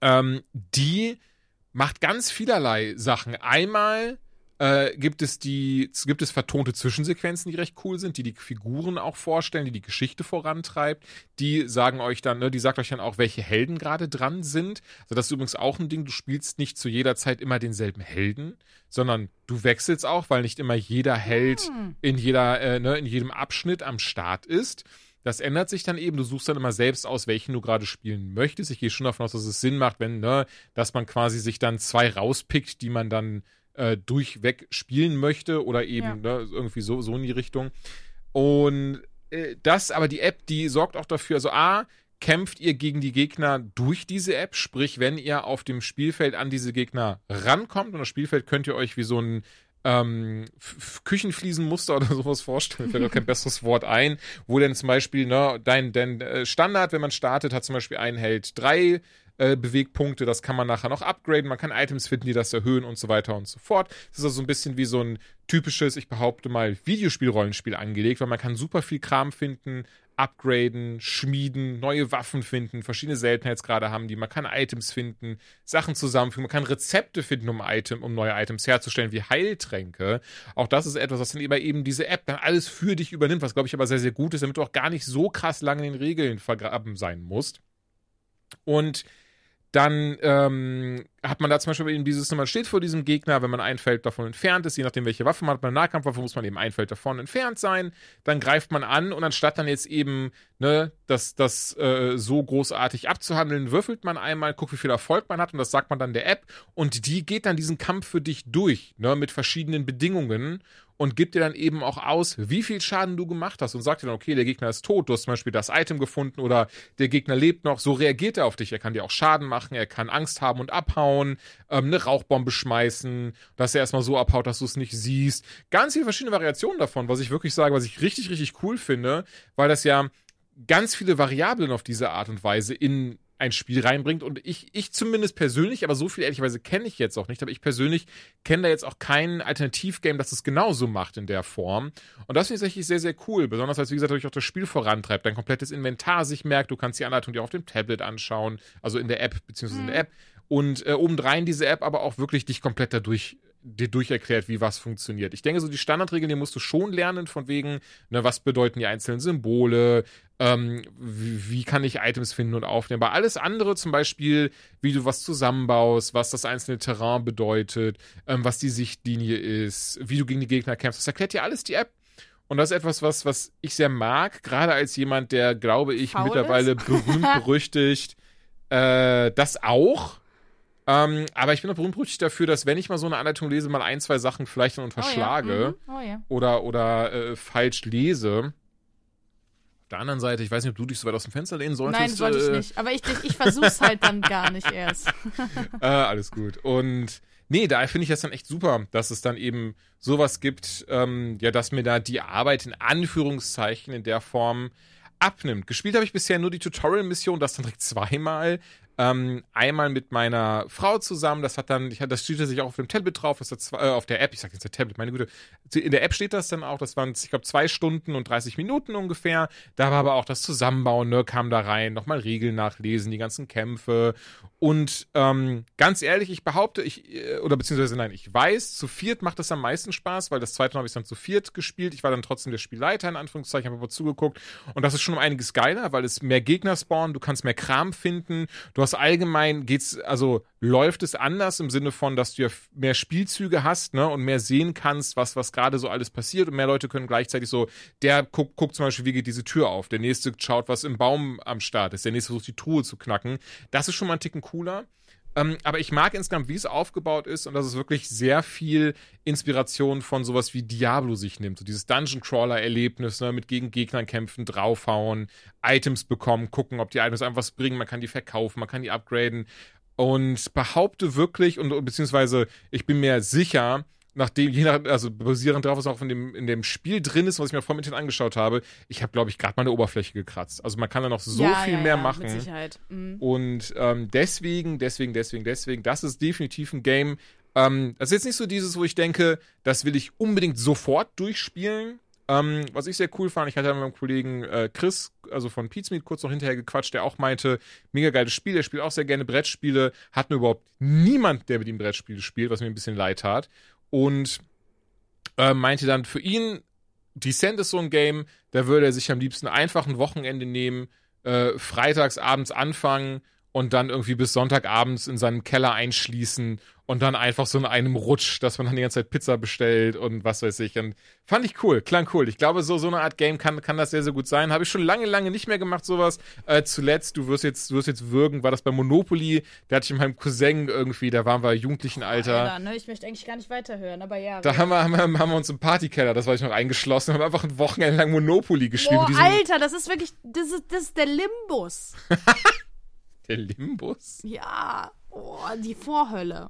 ähm, die macht ganz vielerlei Sachen. Einmal äh, gibt es die, gibt es vertonte Zwischensequenzen, die recht cool sind, die die Figuren auch vorstellen, die die Geschichte vorantreibt. Die sagen euch dann, ne, die sagt euch dann auch, welche Helden gerade dran sind. Also das ist übrigens auch ein Ding, du spielst nicht zu jeder Zeit immer denselben Helden, sondern du wechselst auch, weil nicht immer jeder Held hm. in jeder, äh, ne, in jedem Abschnitt am Start ist. Das ändert sich dann eben. Du suchst dann immer selbst aus, welchen du gerade spielen möchtest. Ich gehe schon davon aus, dass es Sinn macht, wenn, ne, dass man quasi sich dann zwei rauspickt, die man dann äh, durchweg spielen möchte oder eben ja. ne, irgendwie so, so in die Richtung. Und äh, das, aber die App, die sorgt auch dafür, also A, kämpft ihr gegen die Gegner durch diese App, sprich, wenn ihr auf dem Spielfeld an diese Gegner rankommt und das Spielfeld könnt ihr euch wie so ein ähm, Küchenfliesenmuster oder sowas vorstellen, fällt mir kein besseres Wort ein, wo dann zum Beispiel, ne, dein, dein äh, Standard, wenn man startet, hat zum Beispiel ein Held drei äh, Bewegpunkte. Das kann man nachher noch upgraden. Man kann Items finden, die das erhöhen und so weiter und so fort. Das ist also so ein bisschen wie so ein typisches, ich behaupte mal, Videospiel-Rollenspiel angelegt, weil man kann super viel Kram finden, upgraden, schmieden, neue Waffen finden, verschiedene Seltenheitsgrade haben die. Man kann Items finden, Sachen zusammenfügen, man kann Rezepte finden, um, Item, um neue Items herzustellen, wie Heiltränke. Auch das ist etwas, was dann eben diese App dann alles für dich übernimmt, was glaube ich aber sehr, sehr gut ist, damit du auch gar nicht so krass lange in den Regeln vergraben sein musst. Und dann ähm, hat man da zum Beispiel eben dieses, man steht vor diesem Gegner, wenn man ein Feld davon entfernt ist, je nachdem welche Waffe man hat, bei Nahkampfwaffe muss man eben ein Feld davon entfernt sein, dann greift man an und anstatt dann jetzt eben, ne, das, das äh, so großartig abzuhandeln, würfelt man einmal, guckt, wie viel Erfolg man hat und das sagt man dann der App und die geht dann diesen Kampf für dich durch, ne, mit verschiedenen Bedingungen und gibt dir dann eben auch aus, wie viel Schaden du gemacht hast und sagt dir dann, okay, der Gegner ist tot, du hast zum Beispiel das Item gefunden oder der Gegner lebt noch, so reagiert er auf dich. Er kann dir auch Schaden machen, er kann Angst haben und abhauen, ähm, eine Rauchbombe schmeißen, dass er erstmal so abhaut, dass du es nicht siehst. Ganz viele verschiedene Variationen davon, was ich wirklich sage, was ich richtig, richtig cool finde, weil das ja ganz viele Variablen auf diese Art und Weise in ein Spiel reinbringt. Und ich, ich zumindest persönlich, aber so viel ehrlicherweise kenne ich jetzt auch nicht, aber ich persönlich kenne da jetzt auch kein Alternativgame, das es genauso macht in der Form. Und das finde ich tatsächlich sehr, sehr cool. Besonders als, wie gesagt, dadurch auch das Spiel vorantreibt. Dein komplettes Inventar sich merkt, du kannst die Anleitung dir auf dem Tablet anschauen, also in der App, beziehungsweise mhm. in der mhm. App. Und äh, obendrein diese App aber auch wirklich dich komplett dadurch dir durcherklärt, wie was funktioniert. Ich denke, so die Standardregeln, die musst du schon lernen, von wegen, ne, was bedeuten die einzelnen Symbole, ähm, wie, wie, kann ich Items finden und aufnehmen. Aber alles andere, zum Beispiel, wie du was zusammenbaust, was das einzelne Terrain bedeutet, ähm, was die Sichtlinie ist, wie du gegen die Gegner kämpfst, das erklärt dir alles die App. Und das ist etwas, was, was ich sehr mag, gerade als jemand, der, glaube ich, Faul mittlerweile berühmt, berüchtigt, äh, das auch ähm, aber ich bin auch berühmt dafür, dass wenn ich mal so eine Anleitung lese, mal ein, zwei Sachen vielleicht dann unterschlage oh ja. Mhm. Oh ja. oder, oder äh, falsch lese. Auf der anderen Seite, ich weiß nicht, ob du dich so weit aus dem Fenster lehnen solltest. Nein, sollte äh, ich nicht. Aber ich, ich, ich versuch's halt dann gar nicht erst. äh, alles gut. Und nee, da finde ich das dann echt super, dass es dann eben sowas gibt, ähm, ja, dass mir da die Arbeit in Anführungszeichen in der Form abnimmt. Gespielt habe ich bisher nur die Tutorial-Mission, das dann direkt zweimal. Ähm, einmal mit meiner Frau zusammen, das hat dann, ich, das steht sich auch auf dem Tablet drauf, das hat zwei, äh, auf der App, ich sag jetzt der Tablet, meine Güte, in der App steht das dann auch, das waren, ich glaube, zwei Stunden und 30 Minuten ungefähr. Da war aber auch das Zusammenbauen, ne, kam da rein, nochmal Regeln nachlesen, die ganzen Kämpfe Und ähm, ganz ehrlich, ich behaupte, ich, äh, oder beziehungsweise nein, ich weiß, zu viert macht das am meisten Spaß, weil das zweite Mal habe ich dann zu viert gespielt. Ich war dann trotzdem der Spielleiter, in Anführungszeichen, habe aber zugeguckt. Und das ist schon um einiges geiler, weil es mehr Gegner spawnen, du kannst mehr Kram finden. Du hast allgemein, geht's, also läuft es anders im Sinne von, dass du ja mehr Spielzüge hast, ne, und mehr sehen kannst, was, was gerade so alles passiert. Und mehr Leute können gleichzeitig so, der guckt, guckt zum Beispiel, wie geht diese Tür auf. Der nächste schaut, was im Baum am Start ist. Der nächste versucht, die Truhe zu knacken. Das ist schon mal ein Ticken cooler. Ähm, aber ich mag insgesamt, wie es aufgebaut ist und dass es wirklich sehr viel Inspiration von sowas wie Diablo sich nimmt. So dieses Dungeon Crawler-Erlebnis, ne, mit gegen Gegnern kämpfen, draufhauen, Items bekommen, gucken, ob die Items einfach was bringen, man kann die verkaufen, man kann die upgraden. Und behaupte wirklich, und beziehungsweise ich bin mir sicher, nachdem, je nach, also basierend darauf, was auch in dem, in dem Spiel drin ist, was ich mir vorhin mit angeschaut habe, ich habe, glaube ich, gerade meine Oberfläche gekratzt. Also man kann da noch so ja, viel ja, mehr ja, machen. Mit Sicherheit. Mhm. Und ähm, deswegen, deswegen, deswegen, deswegen, das ist definitiv ein Game. Ähm, das ist jetzt nicht so dieses, wo ich denke, das will ich unbedingt sofort durchspielen. Ähm, was ich sehr cool fand, ich hatte mit meinem Kollegen äh, Chris, also von Pizmeet, kurz noch hinterher gequatscht, der auch meinte, mega geiles Spiel, der spielt auch sehr gerne Brettspiele, hat nur überhaupt niemand, der mit ihm Brettspiele spielt, was mir ein bisschen leid tat. Und äh, meinte dann, für ihn, Descent ist so ein Game, da würde er sich am liebsten einfach ein Wochenende nehmen, äh, freitags abends anfangen und dann irgendwie bis Sonntagabends in seinem Keller einschließen und dann einfach so in einem Rutsch, dass man dann die ganze Zeit Pizza bestellt und was weiß ich. Und fand ich cool, klang cool. Ich glaube, so, so eine Art Game kann, kann das sehr, sehr gut sein. Habe ich schon lange, lange nicht mehr gemacht, sowas. Äh, zuletzt, du wirst jetzt, du wirst jetzt würgen, war das bei Monopoly. Da hatte ich mit meinem Cousin irgendwie, da waren wir jugendlichen Alter. Alter, ne? Ich möchte eigentlich gar nicht weiterhören, aber ja. Da haben wir, haben, wir, haben wir uns im Partykeller, das war ich noch eingeschlossen, haben einfach ein Wochenende lang Monopoly gespielt. Diesem- Alter, das ist wirklich, das ist, das ist der Limbus. Der Limbus. Ja, oh, die Vorhölle.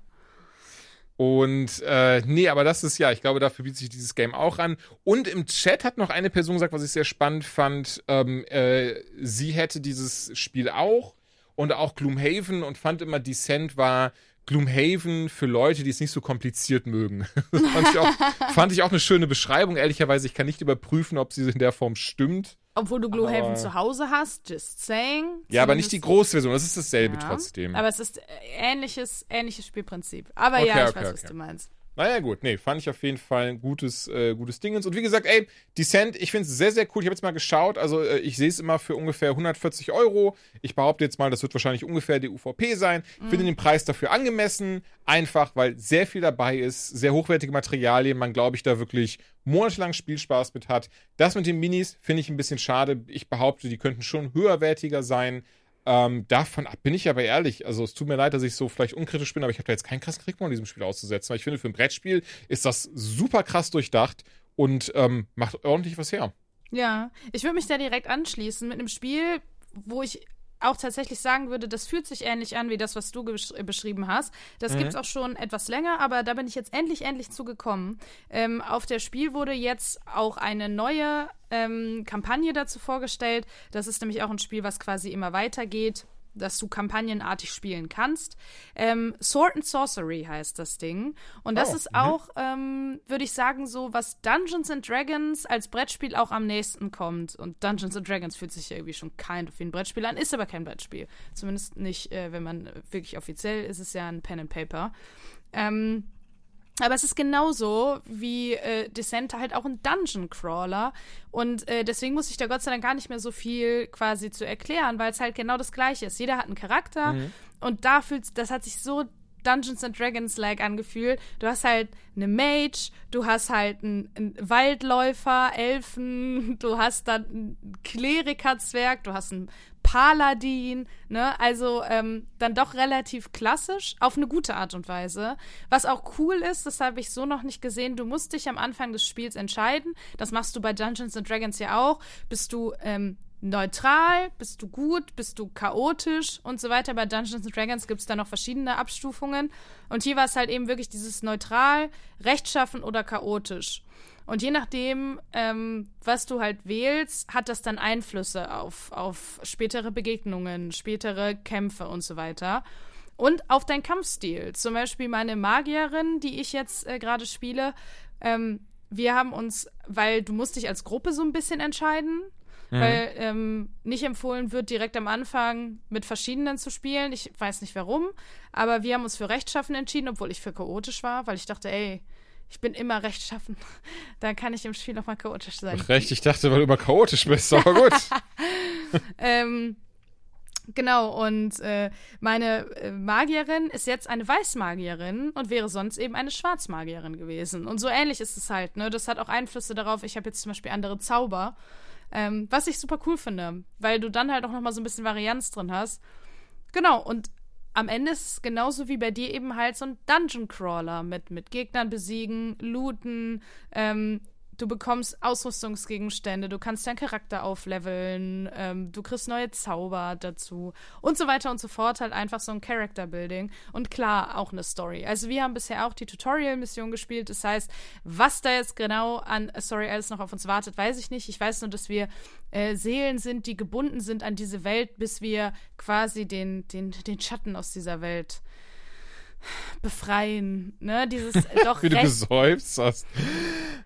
Und äh, nee, aber das ist ja, ich glaube, dafür bietet sich dieses Game auch an. Und im Chat hat noch eine Person gesagt, was ich sehr spannend fand, ähm, äh, sie hätte dieses Spiel auch und auch Gloomhaven und fand immer, Descent war Gloomhaven für Leute, die es nicht so kompliziert mögen. Fand, ich auch, fand ich auch eine schöne Beschreibung. Ehrlicherweise, ich kann nicht überprüfen, ob sie in der Form stimmt. Obwohl du Aber- zu Hause hast, just saying. Ja, aber nicht die Großversion, das ist dasselbe Ja, trotzdem. Aber es ist äh, ähnliches, ähnliches Spielprinzip. Aber Okay, ja, ich okay, weiß, was okay. du meinst. Naja, gut, nee, fand ich auf jeden Fall ein gutes, äh, gutes Dingens. Und wie gesagt, ey, Descent, ich finde es sehr, sehr cool. Ich habe jetzt mal geschaut, also äh, ich sehe es immer für ungefähr 140 Euro. Ich behaupte jetzt mal, das wird wahrscheinlich ungefähr die UVP sein. Ich finde den Preis dafür angemessen, einfach, weil sehr viel dabei ist, sehr hochwertige Materialien, man, glaube ich, da wirklich monatelang Spielspaß mit hat. Das mit den Minis finde ich ein bisschen schade. Ich behaupte, die könnten schon höherwertiger sein. Ähm, davon ab bin ich aber ehrlich. Also es tut mir leid, dass ich so vielleicht unkritisch bin, aber ich habe da jetzt keinen krassen Krieg mehr an diesem Spiel auszusetzen. Weil ich finde, für ein Brettspiel ist das super krass durchdacht und ähm, macht ordentlich was her. Ja, ich würde mich da direkt anschließen mit einem Spiel, wo ich auch tatsächlich sagen würde, das fühlt sich ähnlich an wie das, was du gesch- äh, beschrieben hast. Das Mhm. gibt's auch schon etwas länger, aber da bin ich jetzt endlich, endlich zugekommen. Ähm, auf der Spiel wurde jetzt auch eine neue ähm, Kampagne dazu vorgestellt. Das ist nämlich auch ein Spiel, was quasi immer weitergeht dass du kampagnenartig spielen kannst. Ähm, Sword and Sorcery heißt das Ding. Und das Oh, ist mhm. auch, ähm, würde ich sagen, so, was Dungeons and Dragons als Brettspiel auch am nächsten kommt. Und Dungeons and Dragons fühlt sich ja irgendwie schon kind of wie ein Brettspiel an, ist aber kein Brettspiel. Zumindest nicht, äh, wenn man wirklich offiziell ist, es ja ein Pen and Paper. Ähm, aber es ist genauso wie äh, Descent halt auch ein Dungeon Crawler. Und äh, deswegen muss ich da Gott sei Dank gar nicht mehr so viel quasi zu erklären, weil es halt genau das Gleiche ist. Jeder hat einen Charakter und da fühlt das hat sich so Dungeons and Dragons-like angefühlt. Du hast halt eine Mage, du hast halt einen, einen Waldläufer, Elfen, du hast dann einen Kleriker-Zwerg, du hast einen Paladin, ne? Also ähm, dann doch relativ klassisch, auf eine gute Art und Weise. Was auch cool ist, das habe ich so noch nicht gesehen, du musst dich am Anfang des Spiels entscheiden. Das machst du bei Dungeons and Dragons ja auch. Bist du ähm, neutral, bist du gut, bist du chaotisch und so weiter. Bei Dungeons and Dragons gibt es da noch verschiedene Abstufungen. Und hier war es halt eben wirklich dieses neutral, rechtschaffen oder chaotisch. Und je nachdem, ähm, was du halt wählst, hat das dann Einflüsse auf, auf spätere Begegnungen, spätere Kämpfe und so weiter. Und auf deinen Kampfstil. Zum Beispiel meine Magierin, die ich jetzt äh, gerade spiele, ähm, wir haben uns, weil du musst dich als Gruppe so ein bisschen entscheiden. mhm. weil ähm, nicht empfohlen wird, direkt am Anfang mit verschiedenen zu spielen. Ich weiß nicht warum, aber wir haben uns für Rechtschaffen entschieden, obwohl ich für chaotisch war, weil ich dachte, ey, ich bin immer rechtschaffen. Da kann ich im Spiel noch mal chaotisch sein. Ach, recht, ich dachte, weil du immer chaotisch bist, aber gut. ähm, Genau, und äh, meine äh, Magierin ist jetzt eine Weißmagierin und wäre sonst eben eine Schwarzmagierin gewesen. Und so ähnlich ist es halt, ne? Das hat auch Einflüsse darauf. Ich habe jetzt zum Beispiel andere Zauber, ähm, was ich super cool finde, weil du dann halt auch nochmal so ein bisschen Varianz drin hast. Genau, und am Ende ist es genauso wie bei dir eben halt so ein Dungeon Crawler mit, mit Gegnern besiegen, looten, ähm, Du bekommst Ausrüstungsgegenstände, du kannst deinen Charakter aufleveln, ähm, du kriegst neue Zauber dazu und so weiter und so fort. Halt einfach so ein Character Building und klar auch eine Story. Also wir haben bisher auch die Tutorial-Mission gespielt. Das heißt, was da jetzt genau an Story alles noch auf uns wartet, weiß ich nicht. Ich weiß nur, dass wir äh, Seelen sind, die gebunden sind an diese Welt, bis wir quasi den, den, den Schatten aus dieser Welt befreien, ne? Dieses doch Wie du gesäuft hast.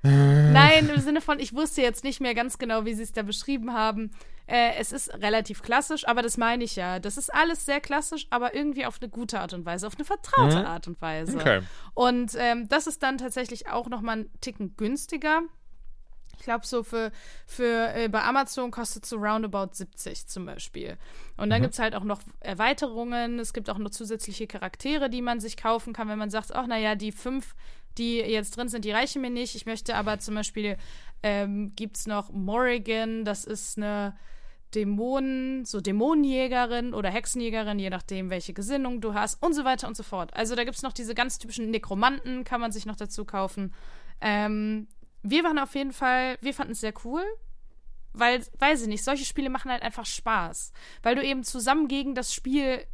Nein, im Sinne von, ich wusste jetzt nicht mehr ganz genau, wie sie es da beschrieben haben. Äh, es ist relativ klassisch, aber das meine ich ja. Das ist alles sehr klassisch, aber irgendwie auf eine gute Art und Weise, auf eine vertraute mhm. Art und Weise. Okay. Und ähm, das ist dann tatsächlich auch noch mal einen Ticken günstiger. Ich glaube, so für, für äh, bei Amazon kostet so roundabout 70 zum Beispiel. Und dann mhm. gibt es halt auch noch Erweiterungen. Es gibt auch noch zusätzliche Charaktere, die man sich kaufen kann, wenn man sagt, ach, naja, die fünf, die jetzt drin sind, die reichen mir nicht. Ich möchte aber zum Beispiel, ähm, gibt es noch Morrigan, das ist eine Dämonen, so Dämonenjägerin oder Hexenjägerin, je nachdem, welche Gesinnung du hast und so weiter und so fort. Also da gibt es noch diese ganz typischen Nekromanten, kann man sich noch dazu kaufen. Ähm, wir waren auf jeden Fall, wir fanden es sehr cool, weil, weiß ich nicht, solche Spiele machen halt einfach Spaß, weil du eben zusammen gegen das Spiel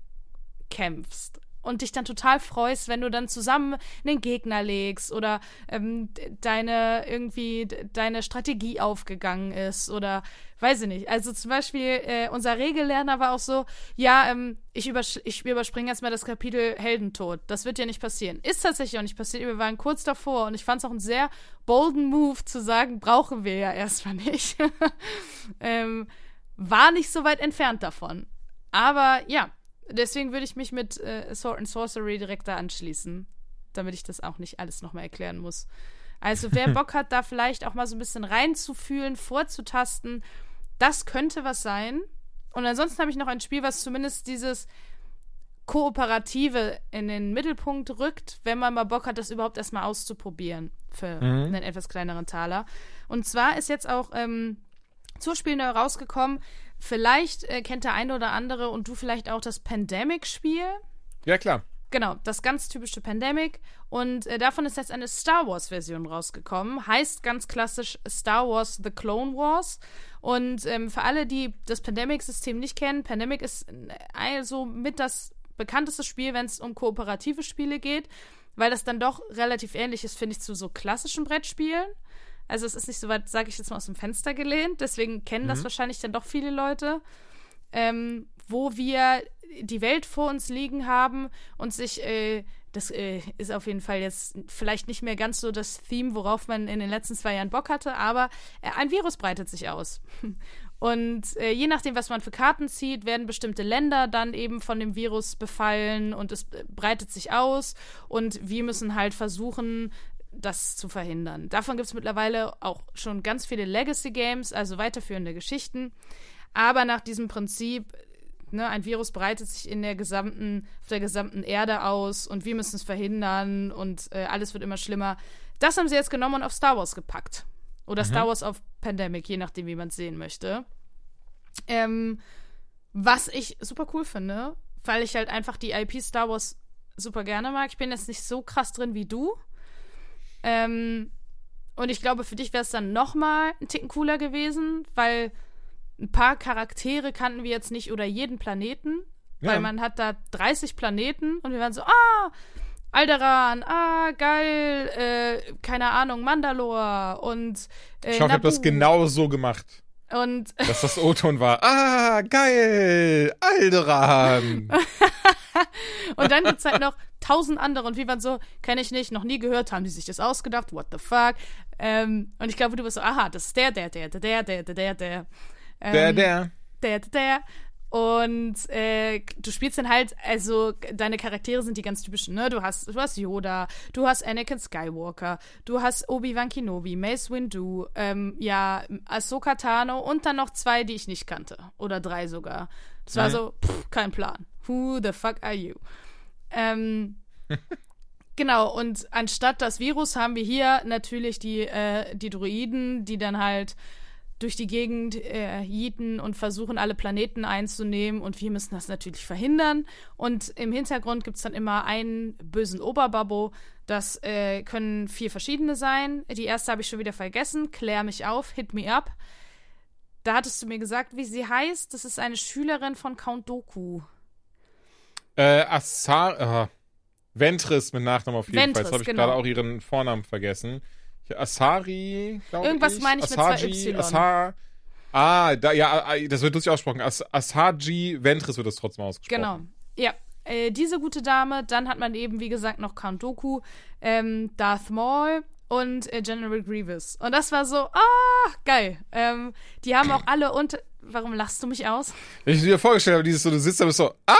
kämpfst und dich dann total freust, wenn du dann zusammen einen Gegner legst oder ähm, deine irgendwie deine Strategie aufgegangen ist oder weiß ich nicht. Also zum Beispiel äh, unser Regellerner war auch so, ja, ähm, ich, ich überspringe jetzt mal das Kapitel Heldentod. Das wird ja nicht passieren. Ist tatsächlich auch nicht passiert. Wir waren kurz davor und ich fand es auch einen sehr bolden Move zu sagen, brauchen wir ja erstmal nicht. ähm, war nicht so weit entfernt davon. Aber ja, Deswegen würde ich mich mit äh, Sword and Sorcery direkt da anschließen, damit ich das auch nicht alles nochmal erklären muss. Also wer Bock hat, da vielleicht auch mal so ein bisschen reinzufühlen, vorzutasten, das könnte was sein. Und ansonsten habe ich noch ein Spiel, was zumindest dieses Kooperative in den Mittelpunkt rückt, wenn man mal Bock hat, das überhaupt erstmal auszuprobieren für mhm. einen etwas kleineren Taler. Und zwar ist jetzt auch ähm, Zuspiel neu rausgekommen. Vielleicht äh, kennt der eine oder andere und du vielleicht auch das Pandemic-Spiel. Ja, klar. Genau, das ganz typische Pandemic. Und äh, davon ist jetzt eine Star Wars-Version rausgekommen. Heißt ganz klassisch Star Wars The Clone Wars. Und ähm, für alle, die das Pandemic-System nicht kennen, Pandemic ist also mit das bekannteste Spiel, wenn es um kooperative Spiele geht, weil das dann doch relativ ähnlich ist, finde ich, zu so klassischen Brettspielen. Also es ist nicht so weit, sage ich jetzt mal, aus dem Fenster gelehnt. Deswegen kennen mhm. das wahrscheinlich dann doch viele Leute. Ähm, wo wir die Welt vor uns liegen haben und sich, äh, das äh, ist auf jeden Fall jetzt vielleicht nicht mehr ganz so das Theme, worauf man in den letzten zwei Jahren Bock hatte, aber äh, ein Virus breitet sich aus. Und äh, je nachdem, was man für Karten zieht, werden bestimmte Länder dann eben von dem Virus befallen und es äh, breitet sich aus. Und wir müssen halt versuchen, das zu verhindern. Davon gibt es mittlerweile auch schon ganz viele Legacy-Games, also weiterführende Geschichten. Aber nach diesem Prinzip, ne, ein Virus breitet sich in der gesamten, auf der gesamten Erde aus und wir müssen es verhindern und äh, alles wird immer schlimmer. Das haben sie jetzt genommen und auf Star Wars gepackt. Oder mhm. Star Wars auf Pandemic, je nachdem, wie man es sehen möchte. Ähm, was ich super cool finde, weil ich halt einfach die IP Star Wars super gerne mag. Ich bin jetzt nicht so krass drin wie du. Ähm, und ich glaube, für dich wäre es dann noch mal ein Ticken cooler gewesen, weil ein paar Charaktere kannten wir jetzt nicht oder jeden Planeten, ja. weil man hat da 30 Planeten und wir waren so, ah, Alderan, ah, geil, äh, keine Ahnung, Mandalore und äh, Schau, ich habe das genau so gemacht. Und dass das O-Ton war, ah, geil, Alderan. und dann gibt es halt noch tausend andere und wir waren so, kenne ich nicht, noch nie gehört, haben die sich das ausgedacht, what the fuck. Ähm, und ich glaube, du bist so, aha, das ist der, der, der, der, der, der, der, der. Ähm, Der, der. der, der. Und äh, du spielst dann halt, also deine Charaktere sind die ganz typischen, ne? Du hast, du hast Yoda, du hast Anakin Skywalker, du hast Obi-Wan Kenobi, Mace Windu, ähm, ja, Ahsoka Tano und dann noch zwei, die ich nicht kannte. Oder drei sogar. Das war Mhm. so, pff, kein Plan. Who the fuck are you? Ähm, genau, und anstatt das Virus haben wir hier natürlich die, äh, die Druiden, die dann halt durch die Gegend äh, jieten und versuchen, alle Planeten einzunehmen. Und wir müssen das natürlich verhindern. Und im Hintergrund gibt es dann immer einen bösen Oberbabbo. Das äh, können vier verschiedene sein. Die erste habe ich schon wieder vergessen. Klär mich auf, hit me up. Da hattest du mir gesagt, wie sie heißt. Das ist eine Schülerin von Count Doku. Äh, Assar, äh, Ventris mit Nachnamen auf jeden Ventris, Fall. Jetzt habe ich genau. gerade auch ihren Vornamen vergessen. Asari, glaube ich. Irgendwas meine ich mit zwei Asaji, Y. Asar, ah, da, ja, ah, das wird lustig ausgesprochen. As, Asaji Ventris wird das trotzdem ausgesprochen. Genau. Ja. Äh, diese gute Dame, dann hat man eben, wie gesagt, noch Count Doku, ähm, Darth Maul und äh, General Grievous. Und das war so, ah, geil. Ähm, die haben auch alle unter. Warum lachst du mich aus? Wenn ich mir vorgestellt habe, dieses so, du sitzt da bist so, ah,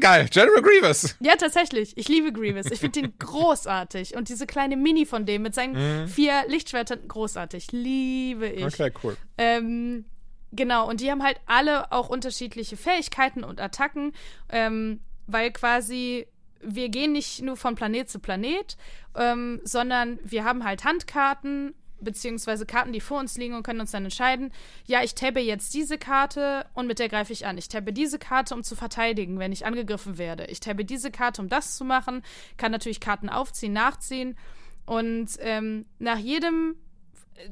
geil, General Grievous. Ja, tatsächlich. Ich liebe Grievous. Ich finde den großartig. Und diese kleine Mini von dem mit seinen vier Lichtschwertern, großartig. Liebe ich. Okay, cool. Ähm, genau, und die haben halt alle auch unterschiedliche Fähigkeiten und Attacken, ähm, weil quasi wir gehen nicht nur von Planet zu Planet, ähm, sondern wir haben halt Handkarten beziehungsweise Karten, die vor uns liegen und können uns dann entscheiden, ja, ich tabbe jetzt diese Karte und mit der greife ich an. Ich tabbe diese Karte, um zu verteidigen, wenn ich angegriffen werde. Ich tabbe diese Karte, um das zu machen. Kann natürlich Karten aufziehen, nachziehen. Und ähm, nach jedem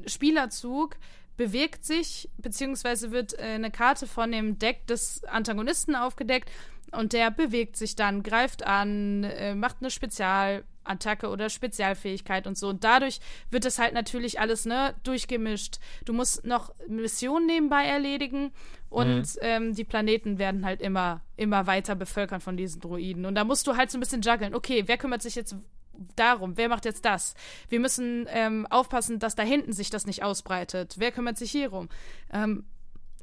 Spielerzug bewegt sich, beziehungsweise wird äh, eine Karte von dem Deck des Antagonisten aufgedeckt und der bewegt sich dann, greift an, äh, macht eine Spezialattacke oder Spezialfähigkeit und so. Und dadurch wird es halt natürlich alles, ne, durchgemischt. Du musst noch Missionen nebenbei erledigen und ähm, die Planeten werden halt immer, immer weiter bevölkert von diesen Droiden. Und da musst du halt so ein bisschen juggeln. Okay, wer kümmert sich jetzt darum, wer macht jetzt das? Wir müssen ähm, aufpassen, dass da hinten sich das nicht ausbreitet. Wer kümmert sich hierum? Ähm,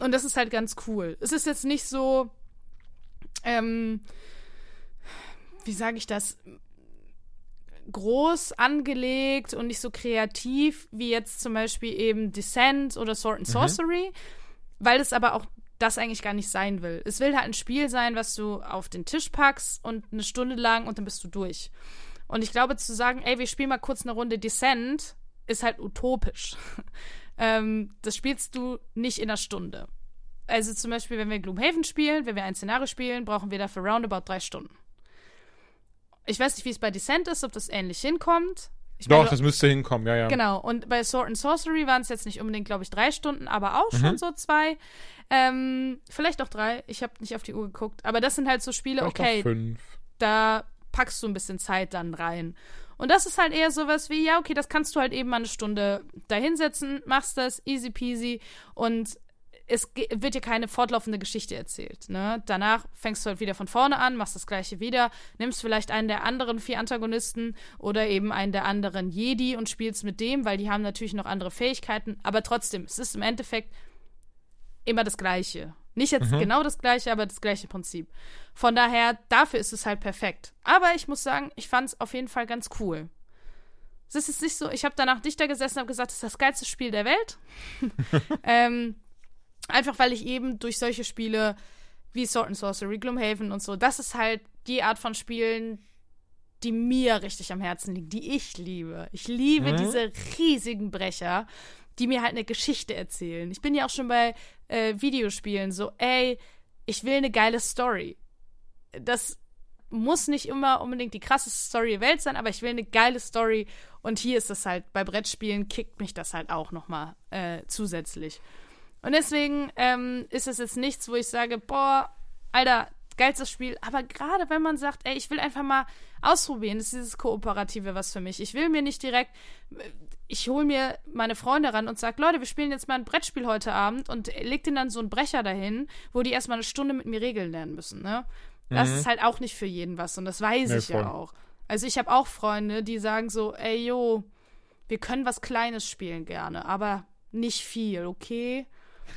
und das ist halt ganz cool. Es ist jetzt nicht so, ähm, wie sage ich das, groß angelegt und nicht so kreativ wie jetzt zum Beispiel eben Descent oder Sword and Sorcery, weil es aber auch das eigentlich gar nicht sein will. Es will halt ein Spiel sein, was du auf den Tisch packst und eine Stunde lang und dann bist du durch. Und ich glaube, zu sagen, ey, wir spielen mal kurz eine Runde Descent, ist halt utopisch. ähm, das spielst du nicht in einer Stunde. Also zum Beispiel, wenn wir Gloomhaven spielen, wenn wir ein Szenario spielen, brauchen wir dafür roundabout drei Stunden. Ich weiß nicht, wie es bei Descent ist, ob das ähnlich hinkommt. Ich Doch, meine, das müsste hinkommen, ja, ja. Genau, und bei Sword and Sorcery waren es jetzt nicht unbedingt, glaube ich, drei Stunden, aber auch schon so zwei. Ähm, vielleicht auch drei. Ich habe nicht auf die Uhr geguckt. Aber das sind halt so Spiele, Vielleicht okay, fünf. da packst du ein bisschen Zeit dann rein. Und das ist halt eher sowas wie, ja, okay, das kannst du halt eben mal eine Stunde da hinsetzen, machst das, easy peasy und es wird dir keine fortlaufende Geschichte erzählt. Ne? Danach fängst du halt wieder von vorne an, machst das gleiche wieder, nimmst vielleicht einen der anderen vier Antagonisten oder eben einen der anderen Jedi und spielst mit dem, weil die haben natürlich noch andere Fähigkeiten, aber trotzdem, es ist im Endeffekt immer das Gleiche. Nicht jetzt genau das Gleiche, aber das gleiche Prinzip. Von daher, dafür ist es halt perfekt. Aber ich muss sagen, ich fand es auf jeden Fall ganz cool. Es ist nicht so, ich habe danach dichter gesessen und habe gesagt, das ist das geilste Spiel der Welt. ähm, einfach weil ich eben durch solche Spiele wie Sword and Sorcery, Gloomhaven und so, das ist halt die Art von Spielen, die mir richtig am Herzen liegt, die ich liebe. Ich liebe Mhm. diese riesigen Brecher, die mir halt eine Geschichte erzählen. Ich bin ja auch schon bei äh, Videospielen so, ey, ich will eine geile Story. Das muss nicht immer unbedingt die krasseste Story der Welt sein, aber ich will eine geile Story. Und hier ist das halt, bei Brettspielen kickt mich das halt auch nochmal äh, zusätzlich. Und deswegen ähm, ist es jetzt nichts, wo ich sage, boah, Alter, geilstes Spiel. Aber gerade wenn man sagt, ey, ich will einfach mal ausprobieren, ist dieses Kooperative was für mich. Ich will mir nicht direkt, ich hole mir meine Freunde ran und sage, Leute, wir spielen jetzt mal ein Brettspiel heute Abend und leg denen dann so einen Brecher dahin, wo die erstmal eine Stunde mit mir Regeln lernen müssen, ne? Das ist halt auch nicht für jeden was und das weiß Nee, ich voll. ja auch. Also ich habe auch Freunde, die sagen so, ey, yo, wir können was Kleines spielen gerne, aber nicht viel, okay?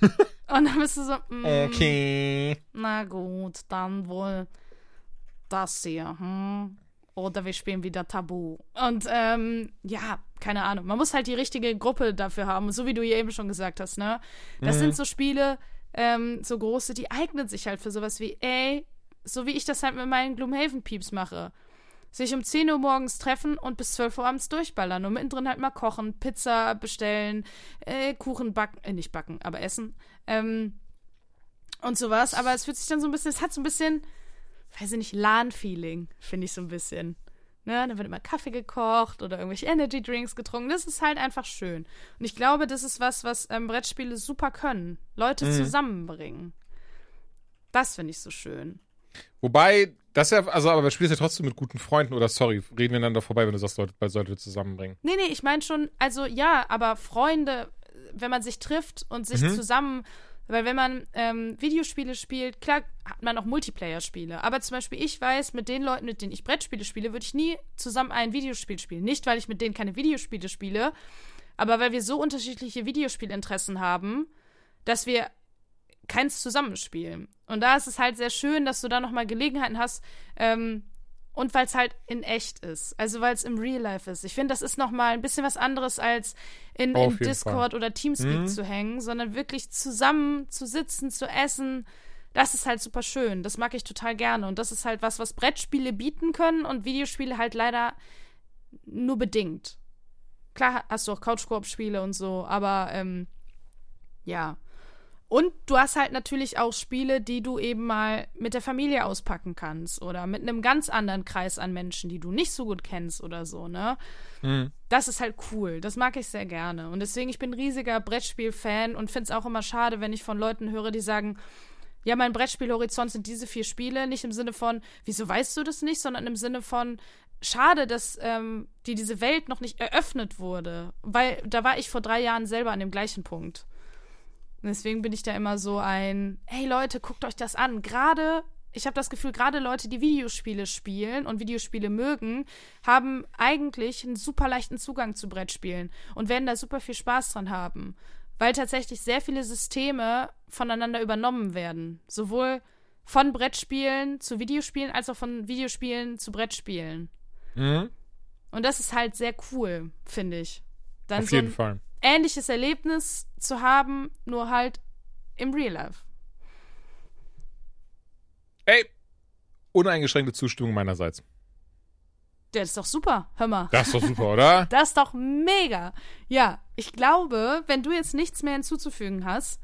Und dann bist du so, mm, Okay. na gut, dann wohl das hier, hm? Oder wir spielen wieder Tabu. Und ähm, ja, keine Ahnung. Man muss halt die richtige Gruppe dafür haben, so wie du hier eben schon gesagt hast, ne? Das Mhm. sind so Spiele, ähm, so große, die eignen sich halt für sowas wie, ey, so wie ich das halt mit meinen Gloomhaven-Pieps mache. Sich um 10 Uhr morgens treffen und bis 12 Uhr abends durchballern und mittendrin halt mal kochen, Pizza bestellen, äh, Kuchen backen, äh, nicht backen, aber essen. Ähm, und sowas. Aber es fühlt sich dann so ein bisschen, es hat so ein bisschen, weiß ich nicht, LAN-Feeling, finde ich so ein bisschen. Ne, dann wird immer Kaffee gekocht oder irgendwelche Energy Drinks getrunken. Das ist halt einfach schön. Und ich glaube, das ist was, was ähm, Brettspiele super können. Leute Mhm. zusammenbringen. Das finde ich so schön. Wobei, das ja, also, aber wir spielen ja trotzdem mit guten Freunden oder sorry, reden wir einander vorbei, wenn du sagst, Leute, bei Leute zusammenbringen. Nee, nee, ich meine schon, also ja, aber Freunde, wenn man sich trifft und sich Mhm. zusammen, weil wenn man ähm, Videospiele spielt, klar hat man auch Multiplayer-Spiele, aber zum Beispiel ich weiß, mit den Leuten, mit denen ich Brettspiele spiele, würde ich nie zusammen ein Videospiel spielen. Nicht, weil ich mit denen keine Videospiele spiele, aber weil wir so unterschiedliche Videospielinteressen haben, dass wir keins zusammenspielen. Und da ist es halt sehr schön, dass du da nochmal Gelegenheiten hast, ähm, und weil es halt in echt ist. Also weil es im Real Life ist. Ich finde, das ist nochmal ein bisschen was anderes, als in, in Discord oder Teamspeak Mhm. zu hängen, sondern wirklich zusammen zu sitzen, zu essen. Das ist halt super schön. Das mag ich total gerne. Und das ist halt was, was Brettspiele bieten können und Videospiele halt leider nur bedingt. Klar hast du auch Couch-Koop-Spiele und so, aber ähm, ja. Und du hast halt natürlich auch Spiele, die du eben mal mit der Familie auspacken kannst oder mit einem ganz anderen Kreis an Menschen, die du nicht so gut kennst oder so, ne? Mhm. Das ist halt cool. Das mag ich sehr gerne. Und deswegen, ich bin ein riesiger Brettspiel-Fan und finde es auch immer schade, wenn ich von Leuten höre, die sagen, ja, mein Brettspielhorizont sind diese vier Spiele. Nicht im Sinne von, wieso weißt du das nicht, sondern im Sinne von, schade, dass ähm, die diese Welt noch nicht eröffnet wurde. Weil da war ich vor drei Jahren selber an dem gleichen Punkt. Und deswegen bin ich da immer so ein, hey Leute, guckt euch das an. Gerade, ich habe das Gefühl, gerade Leute, die Videospiele spielen und Videospiele mögen, haben eigentlich einen super leichten Zugang zu Brettspielen und werden da super viel Spaß dran haben. Weil tatsächlich sehr viele Systeme voneinander übernommen werden. Sowohl von Brettspielen zu Videospielen als auch von Videospielen zu Brettspielen. Mhm. Und das ist halt sehr cool, finde ich. Dann Auf so jeden Fall. Ähnliches Erlebnis zu haben, nur halt im Real Life. Ey, uneingeschränkte Zustimmung meinerseits. Das ist doch super, hör mal. Das ist doch super, oder? Das ist doch mega. Ja, ich glaube, wenn du jetzt nichts mehr hinzuzufügen hast,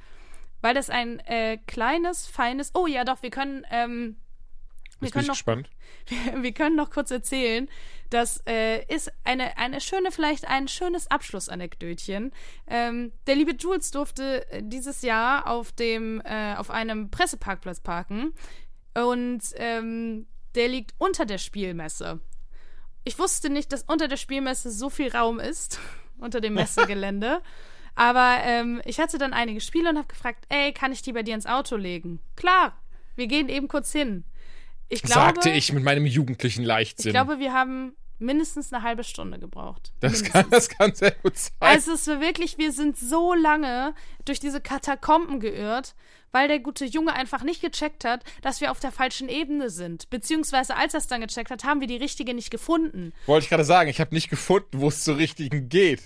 weil das ein äh, kleines, feines. Oh ja, doch, wir können. Ähm, wir können noch gespannt. wir, wir können noch kurz erzählen, das äh, ist eine, eine schöne, vielleicht ein schönes Abschlussanekdötchen. Ähm, der liebe Jules durfte äh, dieses Jahr auf dem, äh, auf einem Presseparkplatz parken und ähm, der liegt unter der Spielmesse. Ich wusste nicht, dass unter der Spielmesse so viel Raum ist, unter dem Messegelände. Aber ähm, ich hatte dann einige Spiele und habe gefragt, ey, kann ich die bei dir ins Auto legen? Klar, wir gehen eben kurz hin. Ich glaube, Sagte ich mit meinem jugendlichen Leichtsinn. ich glaube, wir haben mindestens eine halbe Stunde gebraucht. das, mindestens. kann, das kann sehr gut sein. Also es war wirklich, wir sind so lange durch diese Katakomben geirrt, weil der gute Junge einfach nicht gecheckt hat, dass wir auf der falschen Ebene sind. Beziehungsweise als er es dann gecheckt hat, haben wir die richtige nicht gefunden. Wollte ich gerade sagen, ich habe nicht gefunden, wo es zur richtigen geht.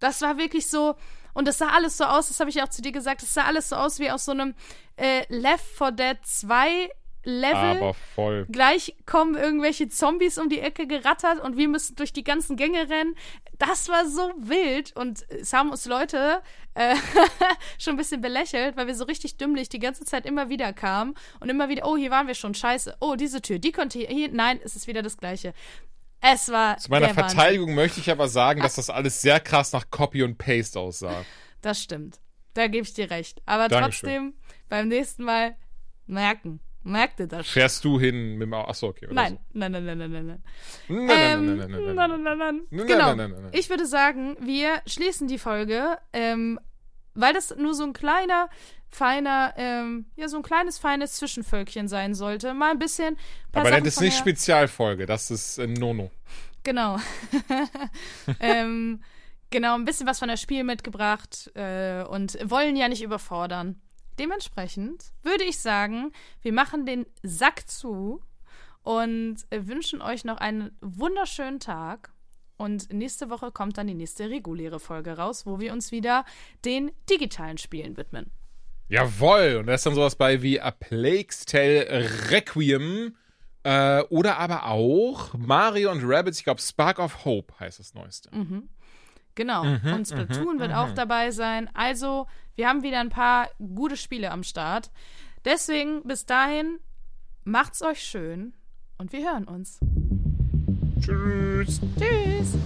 Das war wirklich so, und das sah alles so aus, das habe ich auch zu dir gesagt, das sah alles so aus wie aus so einem äh, Left 4 Dead 2 Level. Aber voll. Gleich kommen irgendwelche Zombies um die Ecke gerattert und wir müssen durch die ganzen Gänge rennen. Das war so wild und es haben uns Leute äh, schon ein bisschen belächelt, weil wir so richtig dümmlich die ganze Zeit immer wieder kamen und immer wieder, oh, hier waren wir schon, scheiße. Oh, diese Tür, die konnte hier, hier nein, es ist wieder das Gleiche. Es war Zu meiner der Wahnsinn. Verteidigung möchte ich aber sagen, dass das alles sehr krass nach Copy und Paste aussah. Das stimmt. Da gebe ich dir recht. Aber Dankeschön. trotzdem, beim nächsten Mal merken. Merkt ihr das? Fährst du hin mit dem Auto? Achso, okay. Nein. So. nein, nein, nein, nein, nein, nein. Nein, nein, nein, nein, nein, nein, nein, nein. Genau. Nein, nein, ich würde sagen, wir schließen die Folge, ähm, weil das nur so ein kleiner, feiner, ähm, ja, so ein kleines, feines Zwischenvölkchen sein sollte. Mal ein bisschen. Aber Sachen das ist nicht Spezialfolge, das ist äh, Nono. Genau. ähm, genau, ein bisschen was von der Spiel mitgebracht äh, und wollen ja nicht überfordern dementsprechend würde ich sagen, wir machen den Sack zu und wünschen euch noch einen wunderschönen Tag. Und nächste Woche kommt dann die nächste reguläre Folge raus, wo wir uns wieder den digitalen Spielen widmen. Jawoll, und da ist dann sowas bei wie A Plague's Tale Requiem äh, oder aber auch Mario und Rabbits, ich glaube Spark of Hope heißt das neueste. Mhm. Genau. Mhm, und Splatoon mhm, wird auch mhm. dabei sein. Also, wir haben wieder ein paar gute Spiele am Start. Deswegen, bis dahin, macht's euch schön und wir hören uns. Tschüss. Tschüss.